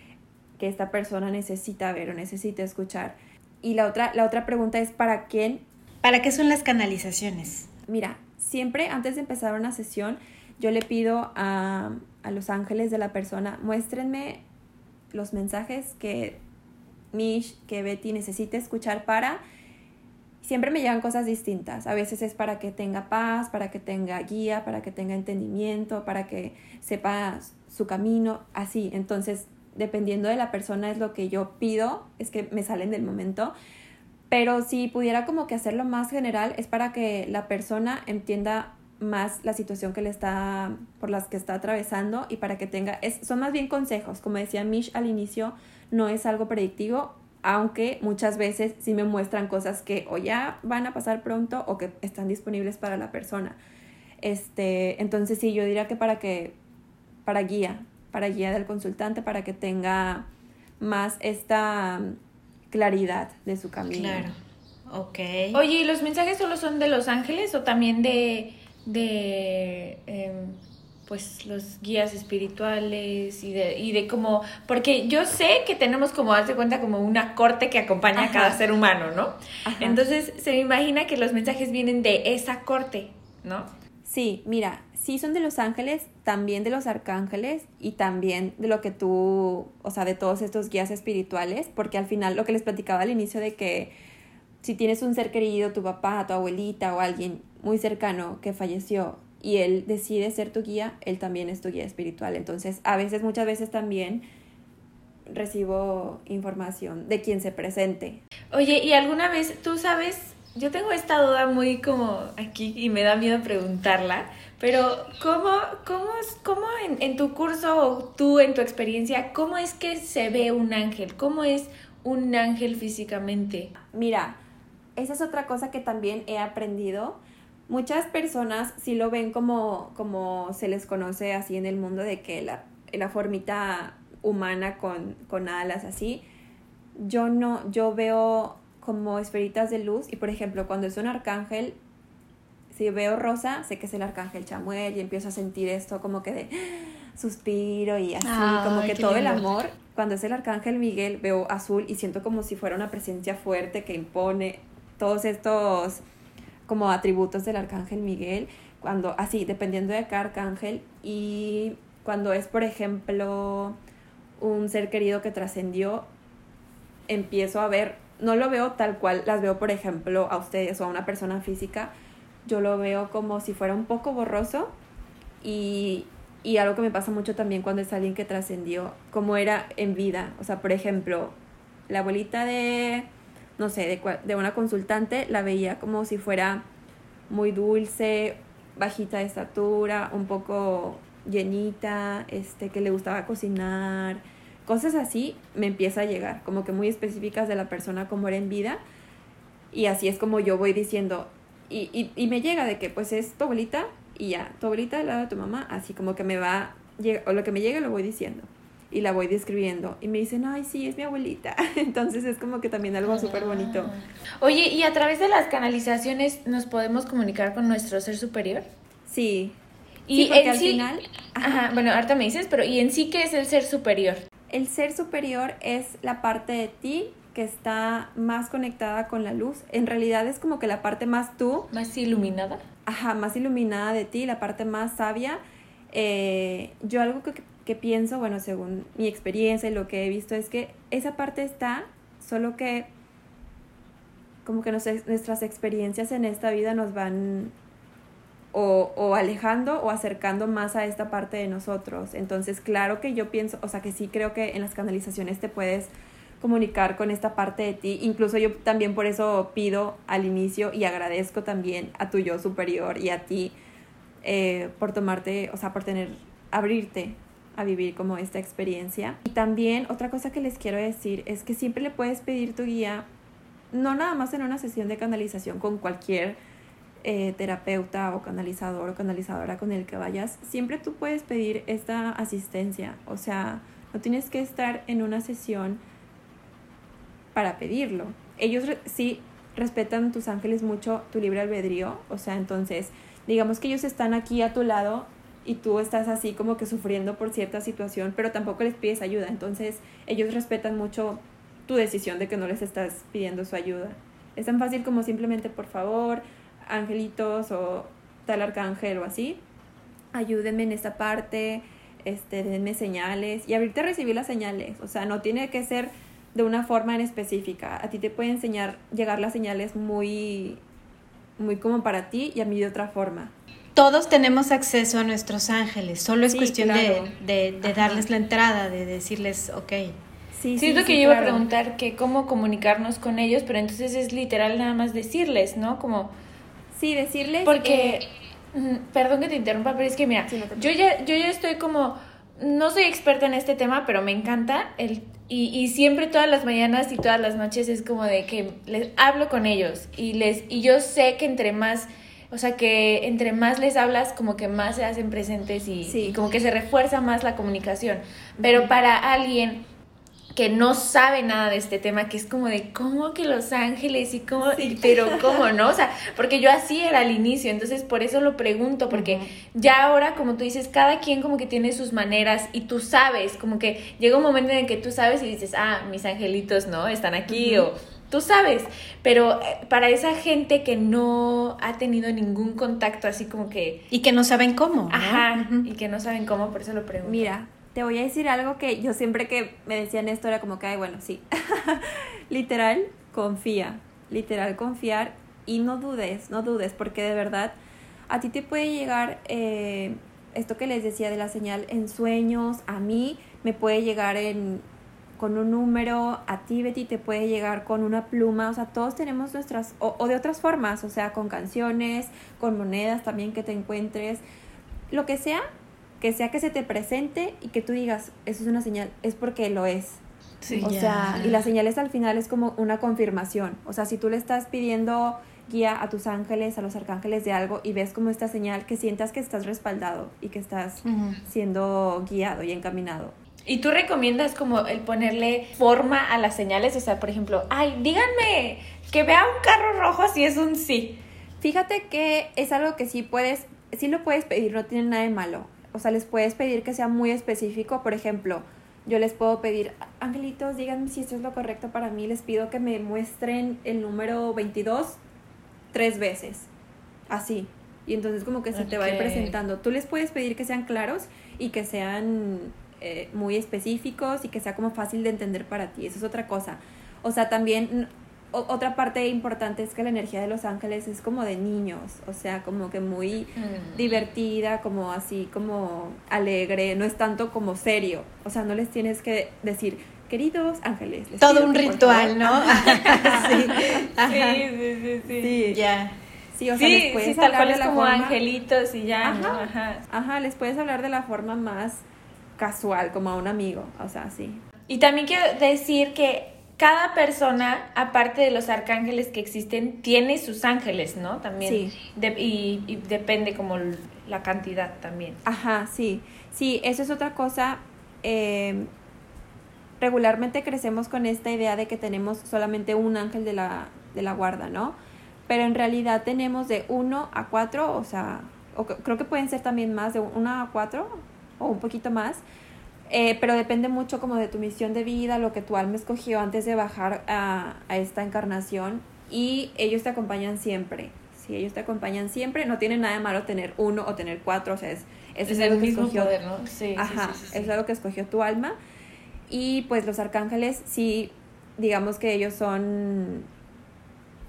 que esta persona necesita ver o necesita escuchar. Y la otra, la otra pregunta es, ¿para quién? ¿Para qué son las canalizaciones? Mira, siempre antes de empezar una sesión, yo le pido a, a los ángeles de la persona, muéstrenme los mensajes que Mish, que Betty necesita escuchar para siempre me llegan cosas distintas. A veces es para que tenga paz, para que tenga guía, para que tenga entendimiento, para que sepa su camino, así. Entonces, dependiendo de la persona es lo que yo pido, es que me salen del momento. Pero si pudiera como que hacerlo más general, es para que la persona entienda más la situación que le está, por las que está atravesando y para que tenga, es, son más bien consejos, como decía Mish al inicio, no es algo predictivo, aunque muchas veces sí me muestran cosas que o ya van a pasar pronto o que están disponibles para la persona. Este, entonces sí, yo diría que para que, para guía, para guía del consultante, para que tenga más esta claridad de su camino. Claro. Ok. Oye, ¿y los mensajes solo son de los ángeles o también de, de em, pues los guías espirituales y de, y de como, porque yo sé que tenemos como, hazte cuenta, como una corte que acompaña a cada ser humano, ¿no? Entonces se me imagina que los mensajes vienen de esa corte, ¿no? Sí, mira, sí son de los ángeles, también de los arcángeles y también de lo que tú, o sea, de todos estos guías espirituales, porque al final lo que les platicaba al inicio de que si tienes un ser querido, tu papá, tu abuelita o alguien muy cercano que falleció y él decide ser tu guía, él también es tu guía espiritual. Entonces, a veces, muchas veces también recibo información de quien se presente. Oye, ¿y alguna vez tú sabes? Yo tengo esta duda muy como aquí y me da miedo preguntarla, pero ¿cómo, cómo, cómo en, en tu curso o tú en tu experiencia, cómo es que se ve un ángel? ¿Cómo es un ángel físicamente? Mira, esa es otra cosa que también he aprendido muchas personas sí lo ven como, como se les conoce así en el mundo de que la, la formita humana con, con alas así. Yo no, yo veo como esferitas de luz y por ejemplo cuando es un arcángel, si veo rosa, sé que es el arcángel Chamuel y empiezo a sentir esto como que de suspiro y así, como que todo el amor. Cuando es el arcángel Miguel veo azul y siento como si fuera una presencia fuerte que impone todos estos como atributos del arcángel Miguel, cuando así, dependiendo de cada arcángel, y cuando es, por ejemplo, un ser querido que trascendió, empiezo a ver, no lo veo tal cual las veo, por ejemplo, a ustedes o a una persona física, yo lo veo como si fuera un poco borroso y, y algo que me pasa mucho también cuando es alguien que trascendió, como era en vida, o sea, por ejemplo, la abuelita de no sé, de, de una consultante, la veía como si fuera muy dulce, bajita de estatura, un poco llenita, este, que le gustaba cocinar, cosas así me empieza a llegar, como que muy específicas de la persona como era en vida. Y así es como yo voy diciendo, y, y, y me llega de que pues es tu abuelita y ya, tu abuelita al lado de tu mamá, así como que me va, o lo que me llega lo voy diciendo y la voy describiendo. Y me dicen, ay, sí, es mi abuelita. Entonces es como que también algo súper bonito. Oye, ¿y a través de las canalizaciones nos podemos comunicar con nuestro ser superior? Sí. Y al final... Ajá. bueno, ahorita me dices, pero ¿y en sí qué es el ser superior? el ser superior es la parte de ti que está más conectada con la luz. En realidad es como que la parte más tú. Más iluminada. Ajá, más iluminada de ti, la parte más sabia. Eh, yo algo que, que, pienso, bueno, según mi experiencia y lo que he visto, es que esa parte está, solo que como que nuestras experiencias en esta vida nos van o, o, alejando o acercando más a esta parte de nosotros. Entonces, claro que yo pienso, o sea, que sí creo que en las canalizaciones te puedes comunicar con esta parte de ti. Incluso yo también por eso pido al inicio y agradezco también a tu yo superior y a ti eh, por tomarte, o sea, por tener, abrirte a vivir como esta experiencia. Y también otra cosa que les quiero decir es que siempre le puedes pedir tu guía, no nada más en una sesión de canalización con cualquier eh, terapeuta o canalizador o canalizadora con el que vayas, siempre tú puedes pedir esta asistencia. O sea, no tienes que estar en una sesión para pedirlo. Ellos sí respetan tus ángeles mucho tu libre albedrío, o sea, entonces, digamos que ellos están aquí a tu lado y tú estás así como que sufriendo por cierta situación, pero tampoco les pides ayuda, entonces ellos respetan mucho tu decisión de que no les estás pidiendo su ayuda. Es tan fácil como simplemente, por favor, angelitos o tal arcángel o así, ayúdenme en esta parte, este, denme señales y abrirte a recibir las señales, o sea, no tiene que ser de una forma en específica. A ti te puede enseñar, llegar las señales muy, muy como para ti y a mí de otra forma. Todos tenemos acceso a nuestros ángeles, solo es cuestión de, darles la entrada, de decirles, ok. Sí, sí, es lo que yo iba a preguntar, que cómo comunicarnos con ellos, pero entonces es literal nada más decirles, ¿no? Como... Sí, decirles... Porque, eh, perdón que te interrumpa, pero es que mira, yo, ya, yo ya estoy como no soy experta en este tema, pero me encanta el y, y, siempre todas las mañanas y todas las noches es como de que les hablo con ellos y les y yo sé que entre más o sea que entre más les hablas como que más se hacen presentes y, y como que se refuerza más la comunicación. Pero para alguien que no sabe nada de este tema, que es como de cómo que Los Ángeles y cómo, pero cómo no, o sea, porque yo así era al inicio, entonces por eso lo pregunto, porque ya ahora, como tú dices, cada quien como que tiene sus maneras y tú sabes, como que llega un momento en el que tú sabes y dices, ah, mis angelitos, ¿no? Están aquí o tú sabes, pero eh, para esa gente que no ha tenido ningún contacto así como que... Y que no saben cómo. Ajá, y que no saben cómo, por eso lo pregunto. Mira, te voy a decir algo que yo siempre que me decían esto era como que, ay, bueno, sí. literal, confía. Literal, confiar y no dudes, no dudes, porque de verdad a ti te puede llegar eh, esto que les decía de la señal en sueños, a mí me puede llegar en con un número, a ti Betty te puede llegar con una pluma, o sea, todos tenemos nuestras, o, o de otras formas, o sea, con canciones, con monedas también que te encuentres, lo que sea, que sea que se te presente y que tú digas, eso es una señal, es porque lo es. o sea, y las señales al final es como una confirmación. O sea, si tú le estás pidiendo guía a tus ángeles, a los arcángeles de algo y ves como esta señal, que sientas que estás respaldado y que estás siendo guiado y encaminado. ¿Y tú recomiendas como el ponerle forma a las señales? O sea, por ejemplo, ay, díganme que vea un carro rojo si es un sí. Fíjate que es algo que sí puedes, sí lo puedes pedir, no tiene nada de malo o sea, les puedes pedir que sea muy específico. Por ejemplo, yo les puedo pedir, angelitos, díganme si esto es lo correcto para mí. Les pido que me muestren el número 22 tres veces. Así. Y entonces como que se te va a ir presentando. Tú les puedes pedir que sean claros y que sean eh, muy específicos y que sea como fácil de entender para ti. Eso es otra cosa. O sea, también otra parte importante es que la energía de los ángeles es como de niños, o sea, como que muy mm. divertida, como así, como alegre, no es tanto como serio, o sea, no les tienes que decir, queridos ángeles. Todo un ritual, ¿no? sí. sí, sí, sí, sí. Ya. Sí, o sea, les puedes hablar de la como angelitos y ya, ajá, Ajá. Ajá, les puedes hablar de la forma más casual, como a un amigo, o sea, sí. Y también quiero decir que cada persona, aparte de los arcángeles que existen, tiene sus ángeles, ¿no? También. Sí. y, depende como la cantidad también. Ajá, sí. Sí, eso es otra cosa. Em, regularmente crecemos con esta idea de que tenemos solamente un ángel de la, de la guarda, ¿no? Pero en realidad tenemos de uno a cuatro, o sea, creo que pueden ser también más de uno a cuatro o un poquito más Eh, pero depende mucho como de tu misión de vida, lo que tu alma escogió antes de bajar a, a esta encarnación y ellos te acompañan siempre. Si ellos te acompañan siempre, no tiene nada de malo tener uno o tener cuatro, o sea, es, es, el mismo poder, ¿no? Sí, Ajá, es algo que escogió tu alma. Y pues los arcángeles, sí, digamos que ellos son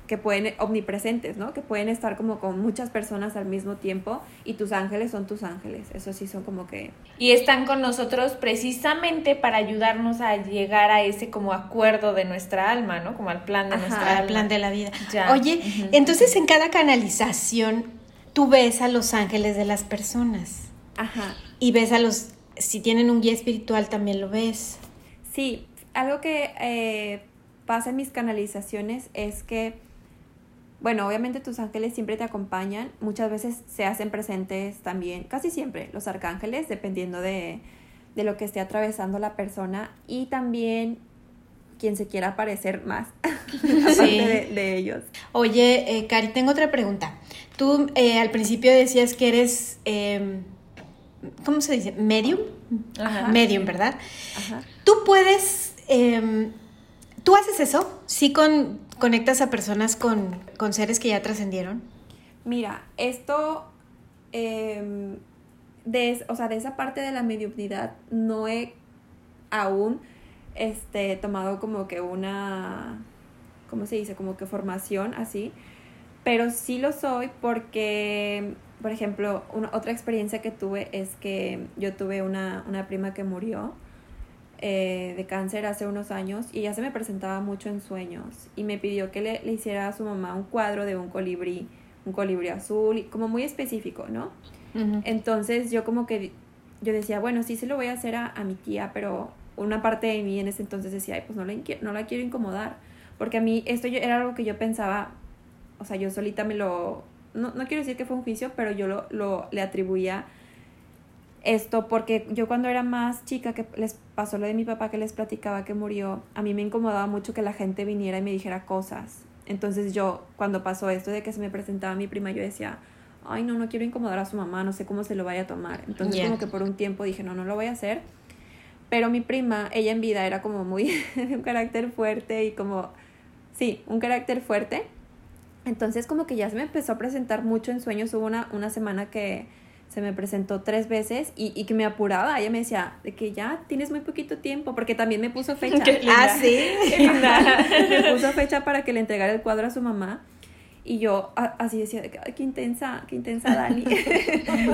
que pueden, omnipresentes, ¿no? Que pueden estar como con muchas personas al mismo tiempo y tus ángeles son tus ángeles, eso sí son como que... Y están con nosotros precisamente para ayudarnos a llegar a ese como acuerdo de nuestra alma, ¿no? Como al plan de nuestra alma. Al plan de la vida. Oye, entonces en cada canalización tú ves a los ángeles de las personas. Ajá. Y ves a los, si tienen un guía espiritual también lo ves. Sí, algo que eh, pasa en mis canalizaciones es que bueno, obviamente tus ángeles siempre te acompañan, muchas veces se hacen presentes también, casi siempre, los arcángeles, dependiendo de, de lo que esté atravesando la persona y también quien se quiera parecer más, aparte de, ellos. Oye, eh, Cari, tengo otra pregunta. Tú eh, al principio decías que eres, em, ¿cómo se dice? Medium. Ajá. Medium, ¿verdad? Ajá. Tú puedes em, ¿Tú haces eso? ¿Sí con, conectas a personas con, seres que ya trascendieron? Mira, esto, em, de, o sea, de esa parte de la mediunidad no he aún este, tomado como que una, ¿cómo se dice? Como que formación así, pero sí lo soy porque, por ejemplo, una, otra experiencia que tuve es que yo tuve una, una prima que murió eh, de cáncer hace unos años y ella se me presentaba mucho en sueños y me pidió que le, hiciera a su mamá un cuadro de un colibrí, un colibrí azul, como muy específico, ¿no? Entonces yo como que yo decía, bueno, sí se lo voy a hacer a, mi tía, pero una parte de mí en ese entonces decía, Ay, pues no, no la quiero incomodar, porque a mí esto yo, era algo que yo pensaba, o sea, yo solita me lo, no, no quiero decir que fue un juicio, pero yo lo, lo le atribuía esto porque yo cuando era más chica, que les pasó lo de mi papá que les platicaba que murió, a mí me incomodaba mucho que la gente viniera y me dijera cosas. Entonces yo, cuando pasó esto de que se me presentaba mi prima, yo decía, ay, no, no quiero incomodar a su mamá, no sé cómo se lo vaya a tomar. Entonces como que por un tiempo dije, no, no lo voy a hacer. Pero mi prima, ella en vida era como muy un carácter fuerte y como, sí, un carácter fuerte. Entonces como que ya se me empezó a presentar mucho en sueños. Hubo una, una semana que se me presentó tres veces y, y, que me apuraba. Ella me decía de que ya tienes muy poquito tiempo, porque también me puso fecha. ah, sí. me puso fecha para que le entregara el cuadro a su mamá. Y yo así decía, de que, Ay, qué intensa, qué intensa Dani.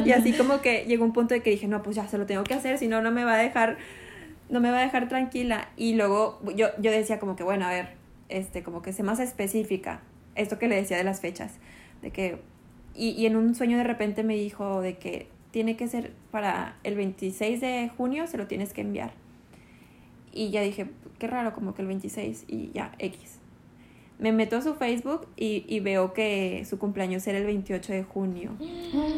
y así como que llegó un punto de que dije, no, pues ya se lo tengo que hacer, si no, no me va a dejar, no me va a dejar tranquila. Y luego yo, yo decía como que, bueno, a ver, este, como que sé más específica, esto que le decía de las fechas, de que y, y en un sueño de repente me dijo de que tiene que ser para el 26 de junio, se lo tienes que enviar. Y ya dije, qué raro, como que el 26 y ya, X. Me meto a su Facebook y, y, veo que su cumpleaños era el 28 de junio.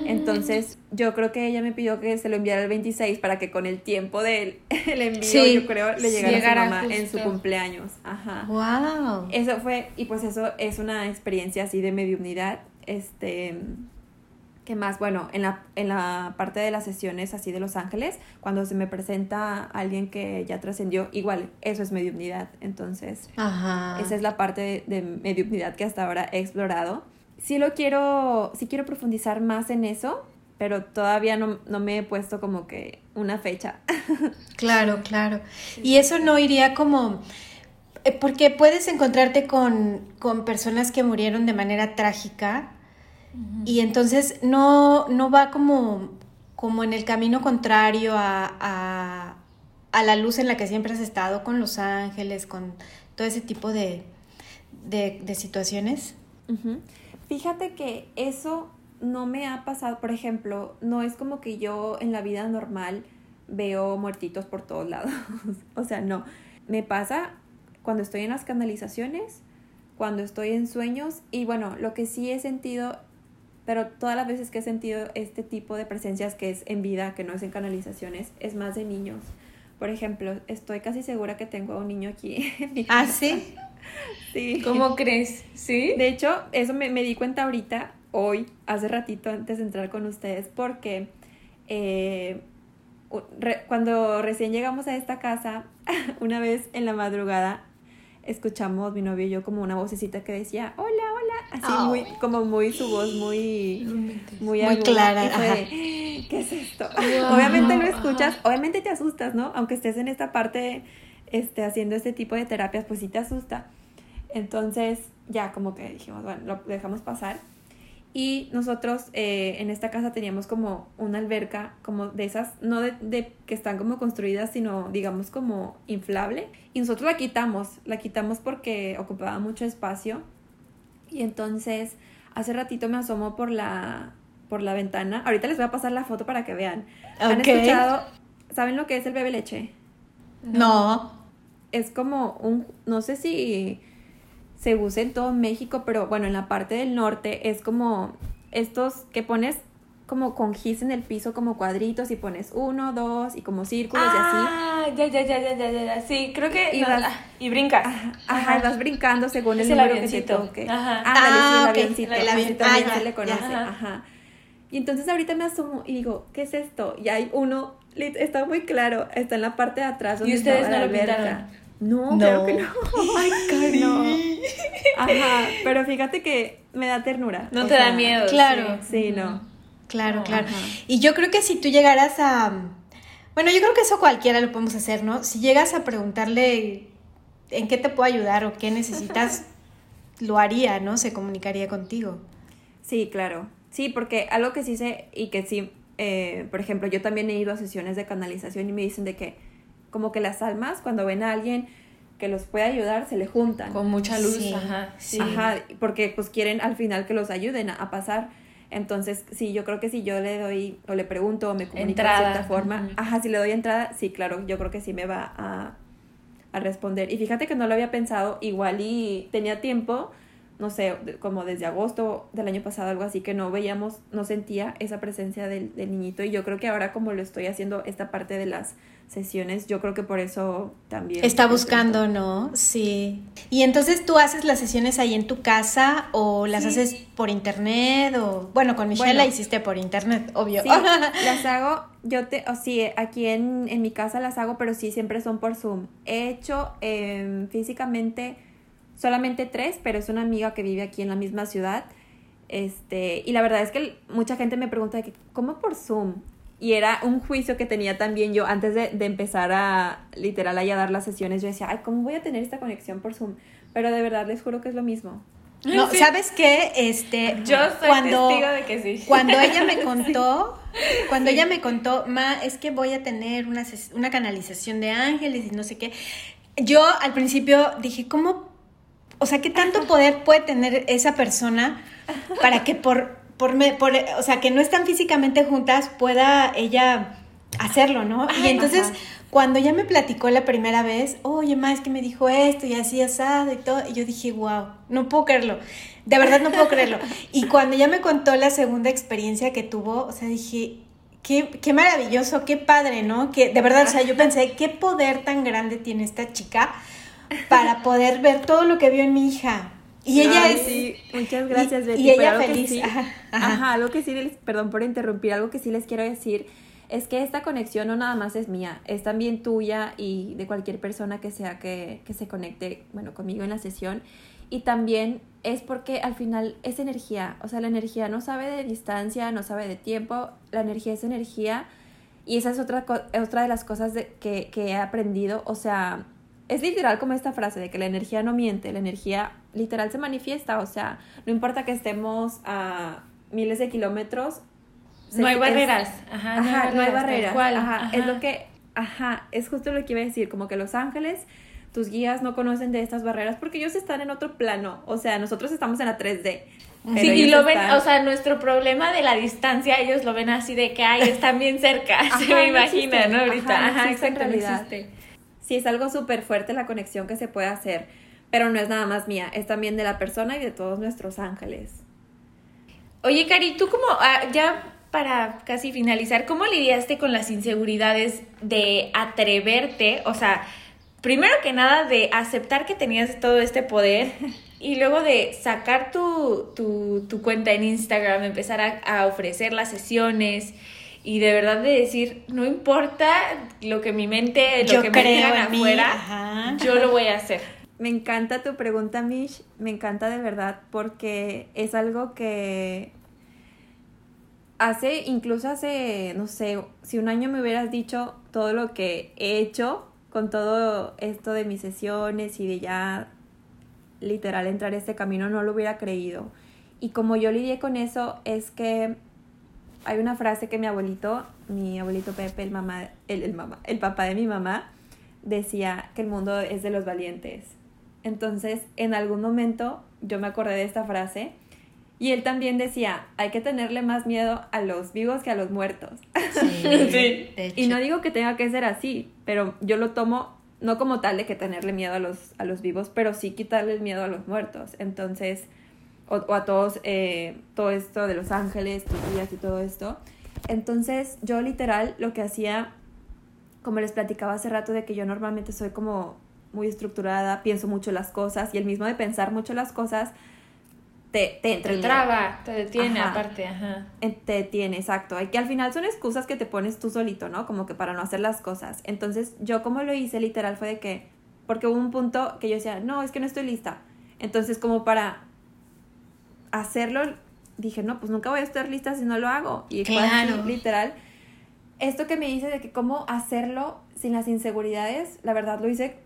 Entonces, yo creo que ella me pidió que se lo enviara el 26 para que con el tiempo del el envío, yo creo, le llegara, a su mamá en su cumpleaños. Ajá. Wow. Eso fue, y pues eso es una experiencia así de mediunidad este, ¿qué más? Bueno, en la, en la parte de las sesiones así de Los Ángeles, cuando se me presenta alguien que ya trascendió, igual, eso es mediunidad. Entonces, esa es la parte de, mediunidad que hasta ahora he explorado. Sí lo quiero, sí quiero profundizar más en eso, pero todavía no, no me he puesto como que una fecha. claro, claro. Y eso no iría como porque puedes encontrarte con, personas que murieron de manera trágica y entonces no, no va como, como en el camino contrario a, a, la luz en la que siempre has estado con los ángeles, con todo ese tipo de, de, situaciones. Fíjate que eso no me ha pasado, por ejemplo, no es como que yo en la vida normal veo muertitos por todos lados. o sea, no. Me pasa cuando estoy en las canalizaciones, cuando estoy en sueños y bueno, lo que sí he sentido, pero todas las veces que he sentido este tipo de presencias que es en vida, que no es en canalizaciones, es más de niños. Por ejemplo, estoy casi segura que tengo a un niño aquí. En mi ¿Ah, sí? sí. ¿Cómo crees? ¿Sí? De hecho, eso me, me, di cuenta ahorita, hoy, hace ratito, antes de entrar con ustedes, porque eh, cuando recién llegamos a esta casa, una vez en la madrugada, escuchamos mi novio y yo como una vocecita que decía, hola, hola, así muy, como muy su voz muy, muy, muy clara. ¿Qué es esto? Obviamente lo escuchas, obviamente te asustas, ¿no? Aunque estés en esta parte, este, haciendo este tipo de terapias, pues sí te asusta. Entonces, ya como que dijimos, bueno, lo dejamos pasar. Y nosotros eh, en esta casa teníamos como una alberca, como de esas, no de, que están como construidas, sino digamos como inflable. Y nosotros la quitamos, la quitamos porque ocupaba mucho espacio. Y entonces hace ratito me asomo por la, por la ventana. Ahorita les voy a pasar la foto para que vean. ¿Han escuchado? ¿Saben lo que es el bebé leche? No. Es como un, no sé si se usa en todo México, pero bueno, en la parte del norte es como estos que pones como con gis en el piso, como cuadritos, y pones uno, dos, y como círculos y así. Ah, ya, ya, ya, ya, ya, ya, sí, creo que... Y, vas, y brincas. Ajá, vas brincando según el, número que te toque. Ajá. Ah, el avioncito. El avioncito, ah, ya, se le conoce. Ajá. Y entonces ahorita me asomo y digo, ¿qué es esto? Y hay uno, está muy claro, está en la parte de atrás donde ¿Y ustedes no lo pintaron? No, claro que no. Ay, Cari. Ajá, pero fíjate que me da ternura. No te da miedo. Claro. Sí, no. Claro, claro. Y yo creo que si tú llegaras a... Bueno, yo creo que eso cualquiera lo podemos hacer, ¿no? Si llegas a preguntarle en qué te puedo ayudar o qué necesitas, lo haría, ¿no? Se comunicaría contigo. Sí, claro. Sí, porque algo que sí sé y que sí, eh, por ejemplo, yo también he ido a sesiones de canalización y me dicen de que como que las almas cuando ven a alguien que los puede ayudar se le juntan. Con mucha luz, ajá. Sí. Ajá, porque pues quieren al final que los ayuden a, pasar. Entonces, sí, yo creo que si yo le doy o le pregunto o me comunico de cierta forma, ajá, si le doy entrada, sí, claro, yo creo que sí me va a, a responder. Y fíjate que no lo había pensado, igual y tenía tiempo, no sé, como desde agosto del año pasado, algo así, que no veíamos, no sentía esa presencia del, del niñito. Y yo creo que ahora como lo estoy haciendo esta parte de las sesiones, yo creo que por eso también. Está buscando, ¿no? Sí. Y entonces tú haces las sesiones ahí en tu casa o las haces por internet o, bueno, con Michelle la hiciste por internet, obvio. Sí, las hago, yo te, o sí, aquí en, en, mi casa las hago, pero sí, siempre son por Zoom. He hecho eh, físicamente solamente tres, pero es una amiga que vive aquí en la misma ciudad. Este, y la verdad es que mucha gente me pregunta de que, ¿cómo por Zoom? Y era un juicio que tenía también yo antes de, de empezar a, literal, a dar las sesiones. Yo decía, ay, ¿cómo voy a tener esta conexión por Zoom? Pero de verdad les juro que es lo mismo. No, ¿sabes qué? Este, yo soy cuando, testigo de que sí. Cuando ella me contó, cuando ella me contó, ma, es que voy a tener una, una canalización de ángeles y no sé qué. Yo al principio dije, ¿cómo o sea, ¿qué tanto poder puede tener esa persona para que por, por, por o sea, que no están físicamente juntas, pueda ella hacerlo, ¿no? y entonces, cuando ya me platicó la primera vez, oye, ma, es que me dijo esto y así asado y todo, y yo dije, wow, no puedo creerlo. De verdad no puedo creerlo. Y cuando ya me contó la segunda experiencia que tuvo, o sea, dije, Qué, qué, maravilloso, qué padre, ¿no? Que de verdad, o sea, yo pensé, qué poder tan grande tiene esta chica para poder ver todo lo que vio en mi hija. Y ella es. Sí, muchas gracias, Betty. Y ella feliz. ajá, algo que sí, perdón por interrumpir, algo que sí les quiero decir es que esta conexión no nada más es mía, es también tuya y de cualquier persona que sea que, que se conecte, bueno, conmigo en la sesión. Y también es porque al final es energía, o sea, la energía no sabe de distancia, no sabe de tiempo, la energía es energía. Y esa es otra, otra de las cosas de, que, que he aprendido, o sea, es literal como esta frase de que la energía no miente, la energía literal se manifiesta, o sea, no importa que estemos a miles de kilómetros. No hay barreras. ajá, no, hay barreras. Ajá, es lo que, ajá, es justo lo que iba a decir, como que los ángeles, tus guías no conocen de estas barreras porque ellos están en otro plano, o sea, nosotros estamos en la 3D. Sí, y lo ven, o sea, nuestro problema de la distancia, ellos lo ven así de que, ay, están bien cerca, se me imagina, ¿no? Ahorita, ajá, exactamente sí es algo súper fuerte la conexión que se puede hacer, pero no es nada más mía, es también de la persona y de todos nuestros ángeles. Oye, Cari, tú como, ah, ya para casi finalizar, ¿cómo lidiaste con las inseguridades de atreverte? O sea, primero que nada de aceptar que tenías todo este poder y luego de sacar tu, tu, tu cuenta en Instagram, empezar a, a ofrecer las sesiones y de verdad de decir, no importa lo que mi mente, lo que me digan afuera, yo lo voy a hacer. Me encanta tu pregunta, Mish, me encanta de verdad porque es algo que hace, incluso hace, no sé, si un año me hubieras dicho todo lo que he hecho con todo esto de mis sesiones y de ya literal entrar este camino, no lo hubiera creído. Y como yo lidié con eso, es que hay una frase que mi abuelito, mi abuelito Pepe, el mamá, el, el, mamá, el papá de mi mamá, decía que el mundo es de los valientes. Entonces, en algún momento yo me acordé de esta frase y él también decía, hay que tenerle más miedo a los vivos que a los muertos. Sí, Y no digo que tenga que ser así, pero yo lo tomo no como tal de que tenerle miedo a los, a los vivos, pero sí quitarle el miedo a los muertos. Entonces, o, a todos, eh, todo esto de los ángeles, tus días y todo esto. Entonces, yo literal lo que hacía, como les platicaba hace rato, de que yo normalmente soy como muy estructurada, pienso mucho las cosas y el mismo de pensar mucho las cosas te, te, te traba, te detiene aparte, ajá. Te detiene, exacto. Hay que al final son excusas que te pones tú solito, ¿no? Como que para no hacer las cosas. Entonces, yo como lo hice literal fue de que, porque hubo un punto que yo decía, no, es que no estoy lista. Entonces, como para hacerlo, dije, no, pues nunca voy a estar lista si no lo hago. Y claro. literal. Esto que me dice de que cómo hacerlo sin las inseguridades, la verdad lo hice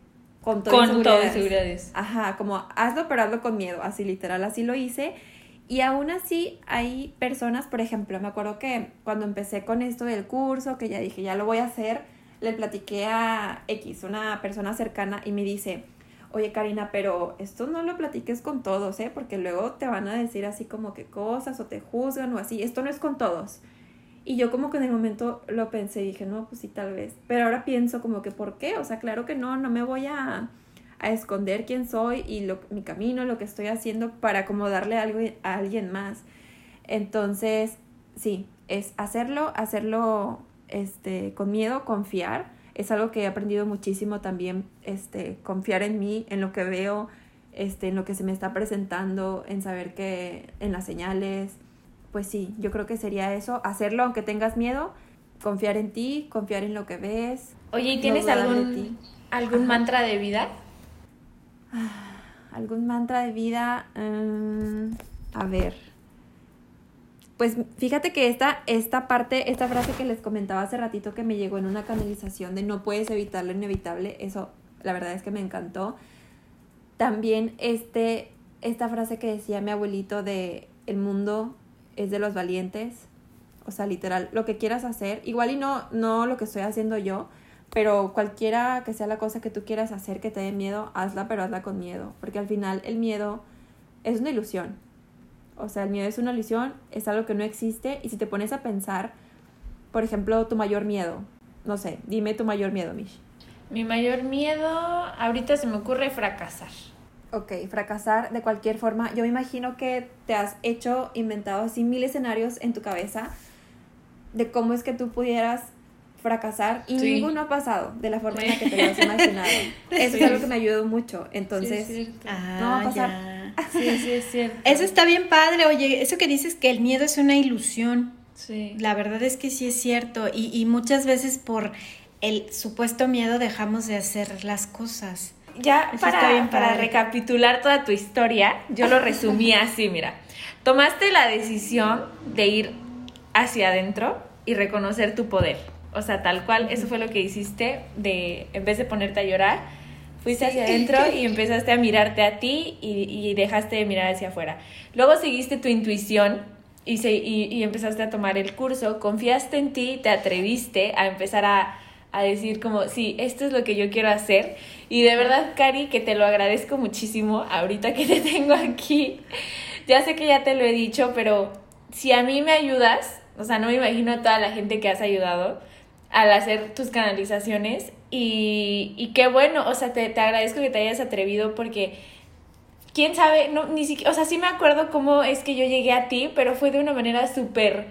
con todo inseguridades. Ajá, como hazlo, pero hazlo con miedo, así literal, así lo hice. Y aún así hay personas, por ejemplo, me acuerdo que cuando empecé con esto del curso, que ya dije, ya lo voy a hacer, le platiqué a X, una persona cercana, y me dice, oye Karina, pero esto no lo platiques con todos, ¿eh? Porque luego te van a decir así como que cosas o te juzgan o así, esto no es con todos. Y yo como que en el momento lo pensé y dije, no, pues sí, tal vez. Pero ahora pienso como que, ¿por qué? O sea, claro que no, no me voy a, a esconder quién soy y lo, mi camino, lo que estoy haciendo para como darle algo a alguien más. Entonces, sí, es hacerlo, hacerlo este, con miedo, confiar. Es algo que he aprendido muchísimo también, este, confiar en mí, en lo que veo, este, en lo que se me está presentando, en saber que en las señales, pues sí, yo creo que sería eso, hacerlo aunque tengas miedo, confiar en ti, confiar en lo que ves. Oye, ¿y tienes algún, algún mantra de vida? algún mantra de vida, a ver. Pues fíjate que esta, esta parte, esta frase que les comentaba hace ratito que me llegó en una canalización de no puedes evitar lo inevitable, eso la verdad es que me encantó. También este, esta frase que decía mi abuelito de el mundo es de los valientes. O sea, literal, lo que quieras hacer, igual y no, no lo que estoy haciendo yo, pero cualquiera que sea la cosa que tú quieras hacer que te dé miedo, hazla, pero hazla con miedo. Porque al final el miedo es una ilusión. O sea, el miedo es una ilusión, es algo que no existe. Y si te pones a pensar, por ejemplo, tu mayor miedo. No sé, dime tu mayor miedo, Mish. Mi mayor miedo, ahorita se me ocurre fracasar. Ok, fracasar de cualquier forma. Yo me imagino que te has hecho, inventado así mil escenarios en tu cabeza de cómo es que tú pudieras fracasar y ninguno ha pasado de la forma en la que te lo has imaginado. Eso es algo que me ayudó mucho. Entonces, no va a ah, pasar. Sí, sí, es cierto. Eso está bien padre. Oye, eso que dices que el miedo es una ilusión. Sí. La verdad es que sí es cierto. Y, y muchas veces por el supuesto miedo dejamos de hacer las cosas ya para, para recapitular toda tu historia, yo lo resumí así, mira. Tomaste la decisión de ir hacia adentro y reconocer tu poder. O sea, tal cual, eso fue lo que hiciste de, en vez de ponerte a llorar, fuiste hacia adentro y empezaste a mirarte a ti y, dejaste de mirar hacia afuera. Luego seguiste tu intuición y, y empezaste a tomar el curso, confiaste en ti, te atreviste a empezar a a decir como, sí, esto es lo que yo quiero hacer. Y de verdad, Cari, que te lo agradezco muchísimo ahorita que te tengo aquí. Ya sé que ya te lo he dicho, pero si a mí me ayudas, o sea, no me imagino a toda la gente que has ayudado al hacer tus canalizaciones. Y, y qué bueno, o sea, te, te agradezco que te hayas atrevido porque quién sabe, no, ni siquiera, o sea, sí me acuerdo cómo es que yo llegué a ti, pero fue de una manera súper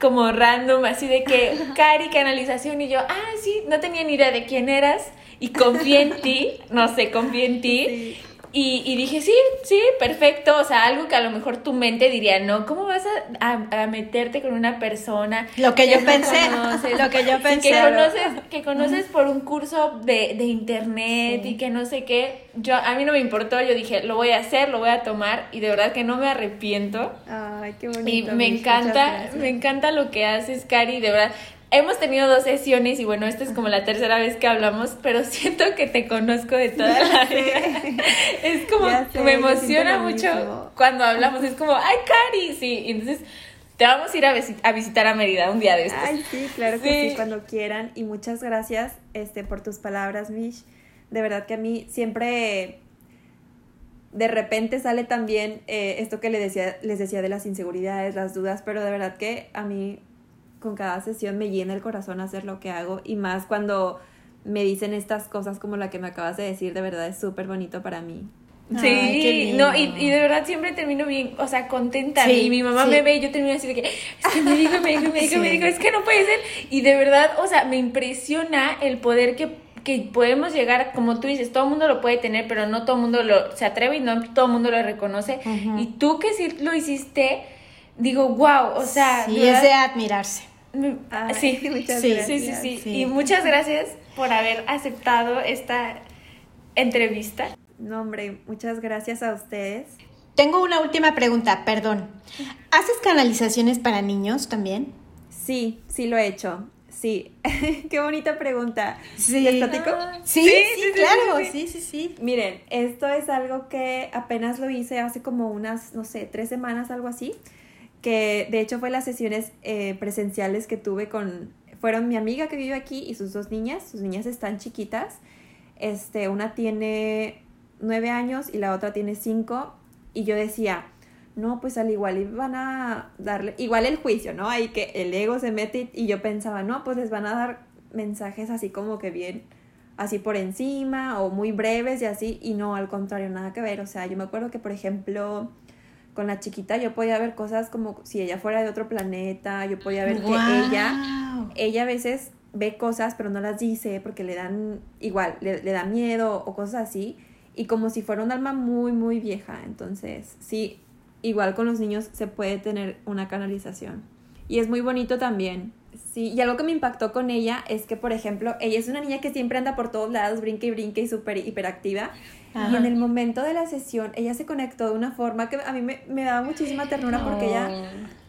como random, así de que, Cari, canalización, y yo, ah, sí, no tenía ni idea de quién eras, y confié en ti, no sé, confié en ti, Y, dije, sí, sí, perfecto. O sea, algo que a lo mejor tu mente diría, no, ¿cómo vas a, meterte con una persona? Lo que yo pensé. lo que yo pensé. Que conoces, que conoces por un curso de, internet y que no sé qué. Yo, a mí no me importó. Yo dije, lo voy a hacer, lo voy a tomar. Y de verdad que no me arrepiento. Ay, qué bonito. Y me encanta, me encanta lo que haces, Cari. De verdad, hemos tenido dos sesiones y bueno, esta es como la tercera vez que hablamos, pero siento que te conozco de toda la vida. Es como, me emociona mucho cuando hablamos, es como, ay, Cari, sí, y entonces te vamos a ir a, visitar a Mérida un día de estos. Ay, sí, claro que sí. cuando quieran. Y muchas gracias este, por tus palabras, Mish. De verdad que a mí siempre de repente sale también eh, esto que les decía, les decía de las inseguridades, las dudas, pero de verdad que a mí con cada sesión me llena el corazón hacer lo que hago y más cuando me dicen estas cosas como la que me acabas de decir, de verdad es súper bonito para mí. Sí, no, y, de verdad siempre termino bien, o sea, contenta. y mi mamá me ve y yo termino así de que, es que me dijo, me dijo, me dijo, me dijo, es que no puede ser. Y de verdad, o sea, me impresiona el poder que, que podemos llegar, como tú dices, todo el mundo lo puede tener, pero no todo el mundo lo, se atreve y no todo el mundo lo reconoce. Y tú que sí lo hiciste, digo, wow, o sea. Sí, es de admirarse sí, muchas gracias. Sí, sí, Y muchas gracias por haber aceptado esta entrevista. No, hombre, muchas gracias a ustedes. Tengo una última pregunta, perdón. ¿Haces canalizaciones para niños también? Sí, sí lo he hecho. Sí, qué bonita pregunta. Sí. Ah, sí, sí, claro, sí, sí, sí. Miren, esto es algo que apenas lo hice hace como unas, no sé, tres semanas, algo así que de hecho fue las sesiones eh, presenciales que tuve con, fueron mi amiga que vive aquí y sus dos niñas, sus niñas están chiquitas, este, una tiene nueve años y la otra tiene cinco, y yo decía, no, pues al igual van a darle, igual el juicio, ¿no? Ahí que el ego se mete y yo pensaba, no, pues les van a dar mensajes así como que bien, así por encima o muy breves y así, y no, al contrario, nada que ver, o sea, yo me acuerdo que, por ejemplo, con la chiquita yo podía ver cosas como si ella fuera de otro planeta, yo podía ver que ella, ella a veces ve cosas pero no las dice porque le dan igual, le, da miedo o cosas así, y como si fuera un alma muy, muy vieja, entonces sí, igual con los niños se puede tener una canalización. Y es muy bonito también. Sí, y algo que me impactó con ella es que, por ejemplo, ella es una niña que siempre anda por todos lados, brinca y brinca y súper hiperactiva. Y en el momento de la sesión, ella se conectó de una forma que a mí me, me daba muchísima ternura porque ella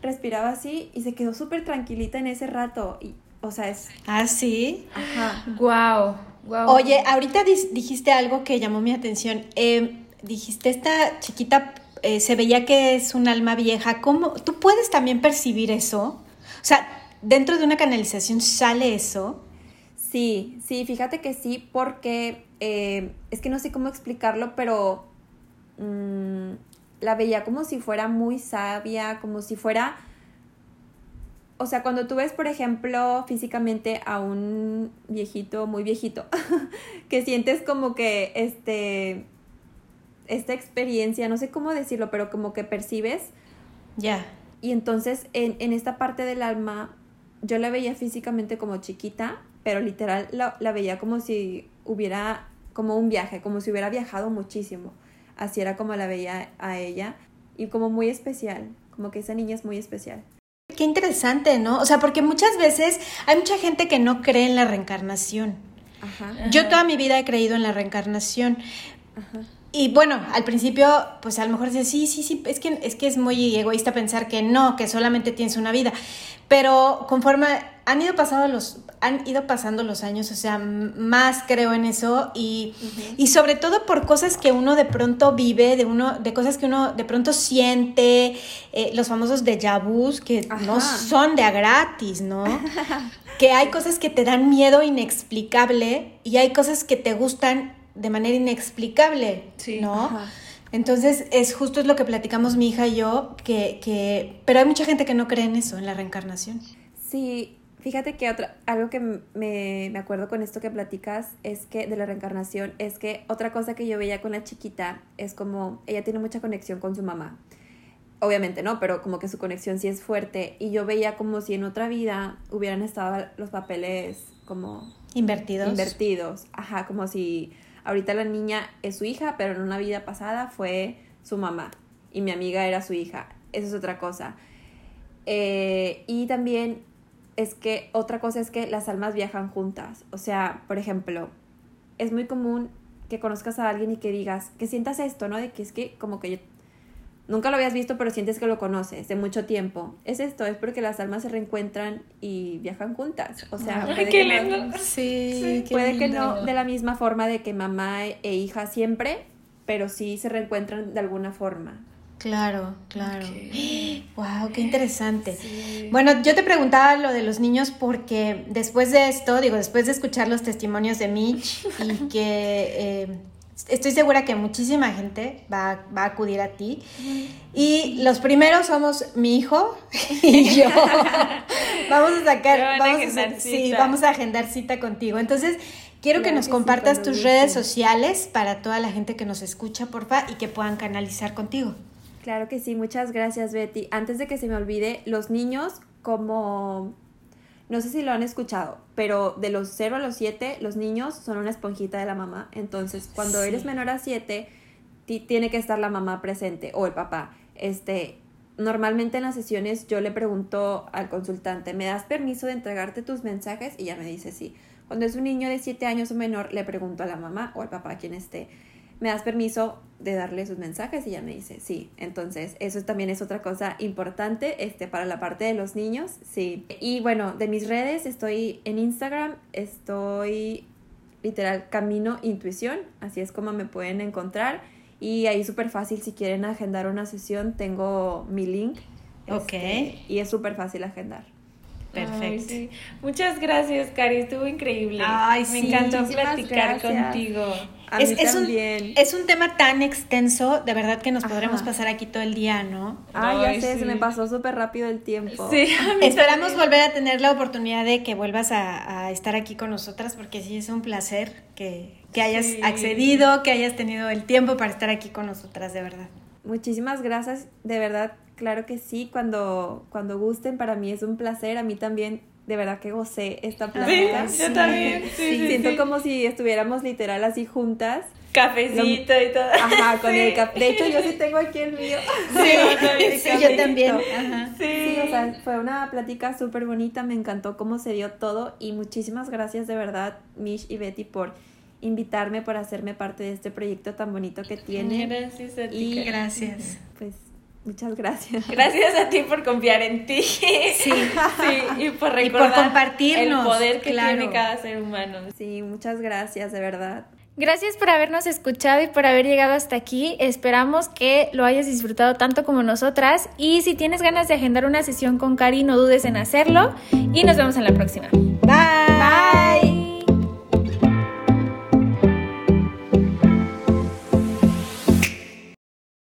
respiraba así y se quedó súper tranquilita en ese rato. Y, o sea, es... Ah, sí. Ajá. Wow. wow. Oye, ahorita dijiste algo que llamó mi atención. Em, dijiste, esta chiquita eh, se veía que es un alma vieja. ¿Cómo? ¿Tú puedes también percibir eso? O sea, dentro de una canalización sale eso. Sí, sí, fíjate que sí, porque eh, es que no sé cómo explicarlo, pero mm, la veía como si fuera muy sabia, como si fuera... O sea, cuando tú ves, por ejemplo, físicamente a un viejito, muy viejito, que sientes como que este, esta experiencia, no sé cómo decirlo, pero como que percibes. Ya. Y entonces en, en, esta parte del alma, yo la veía físicamente como chiquita, pero literal la, veía como si hubiera, como un viaje, como si hubiera viajado muchísimo. Así era como la veía a ella y como muy especial, como que esa niña es muy especial. Qué interesante, ¿no? O sea, porque muchas veces hay mucha gente que no cree en la reencarnación. Ajá. Yo toda mi vida he creído en la reencarnación. Ajá. Y bueno, al principio, pues a lo mejor dices, sí, sí, sí, es que, es que es muy egoísta pensar que no, que solamente tienes una vida. Pero conforme han ido pasando los, han ido pasando los años, o sea, más creo en eso y, y, sobre todo por cosas que uno de pronto vive, de uno, de cosas que uno de pronto siente, eh, los famosos déjà vus que no son de a gratis, ¿no? que hay cosas que te dan miedo inexplicable y hay cosas que te gustan de manera inexplicable, ¿no? Entonces, es justo es lo que platicamos mi hija y yo, que, que, pero hay mucha gente que no cree en eso, en la reencarnación. Sí, fíjate que otra, algo que me, me acuerdo con esto que platicas es que de la reencarnación, es que otra cosa que yo veía con la chiquita es como ella tiene mucha conexión con su mamá. Obviamente no, pero como que su conexión sí es fuerte y yo veía como si en otra vida hubieran estado los papeles como invertidos. Invertidos, ajá, como si ahorita la niña es su hija, pero en una vida pasada fue su mamá y mi amiga era su hija. Eso es otra cosa. Eh, y también es que otra cosa es que las almas viajan juntas. O sea, por ejemplo, es muy común que conozcas a alguien y que digas, que sientas esto, ¿no? De que es que como que yo nunca lo habías visto, pero sientes que lo conoces de mucho tiempo. Es esto, es porque las almas se reencuentran y viajan juntas. O sea, puede, qué que, lindo. no, Sí, qué puede que no de la misma forma de que mamá e hija siempre, pero sí se reencuentran de alguna forma. Claro, claro. Wow, qué interesante. Bueno, yo te preguntaba lo de los niños porque después de esto, digo, después de escuchar los testimonios de Mitch y que eh, estoy segura que muchísima gente va, va a acudir a ti. Y los primeros somos mi hijo y yo. vamos a sacar, a vamos a agendar hacer- sí, vamos a agendar cita contigo. Entonces, quiero que nos que compartas tus redes sociales para toda la gente que nos escucha, porfa, y que puedan canalizar contigo. Claro que sí, muchas gracias Betty. Antes de que se me olvide, los niños como... No sé si lo han escuchado, pero de los 0 a los 7, los niños son una esponjita de la mamá. Entonces, cuando Sí. eres menor a 7, ti- tiene que estar la mamá presente o el papá. Este, normalmente en las sesiones yo le pregunto al consultante, ¿me das permiso de entregarte tus mensajes? Y ya me dice sí. Cuando es un niño de 7 años o menor, le pregunto a la mamá o al papá, quien esté, ¿me das permiso de darle sus mensajes? Y ya me dice sí. Entonces, eso también es otra cosa importante este, para la parte de los niños, sí. Y bueno, de mis redes, estoy en Instagram, estoy literal Camino Intuición, así es como me pueden encontrar. Y ahí súper fácil, si quieren agendar una sesión, tengo mi link. Ok. este, y es súper fácil agendar. Perfecto. Ay, sí. Muchas gracias, Cari, estuvo increíble. Ay, Me sí, encantó platicar gracias. contigo. A es, mí es un, también. es un tema tan extenso, de verdad que nos Ajá. podremos pasar aquí todo el día, ¿no? Ay, ya sé, sí. se me pasó súper rápido el tiempo. Sí, a mí Esperamos también. volver a tener la oportunidad de que vuelvas a, a estar aquí con nosotras, porque sí es un placer que, que hayas Sí. accedido, que hayas tenido el tiempo para estar aquí con nosotras, de verdad. Muchísimas gracias, de verdad, claro que sí, cuando, cuando gusten, para mí es un placer, a mí también, de verdad que gocé esta plática. yo también, sí, sí, Siento sí. como si estuviéramos literal así juntas. Cafecito y todo. Ajá, con Sí. el cap. De hecho, yo sí tengo aquí el mío. Sí, yo también, Sí, cafecito. yo también. Ajá. Sí. Sí, o sea, fue una plática súper bonita, me encantó cómo se dio todo y muchísimas gracias de verdad, Mish y Betty, por invitarme, por hacerme parte de este proyecto tan bonito que tienen. Gracias a ti. Y. Gracias. Pues muchas gracias. Gracias a ti por confiar en ti. Sí. Sí, y por Y por recordar compartirnos, el poder que claro. tiene cada ser humano. Sí, muchas gracias, de verdad. Gracias por habernos escuchado y por haber llegado hasta aquí. Esperamos que lo hayas disfrutado tanto como nosotras. Y si tienes ganas de agendar una sesión con Cari, no dudes en hacerlo. Y nos vemos en la próxima. Bye.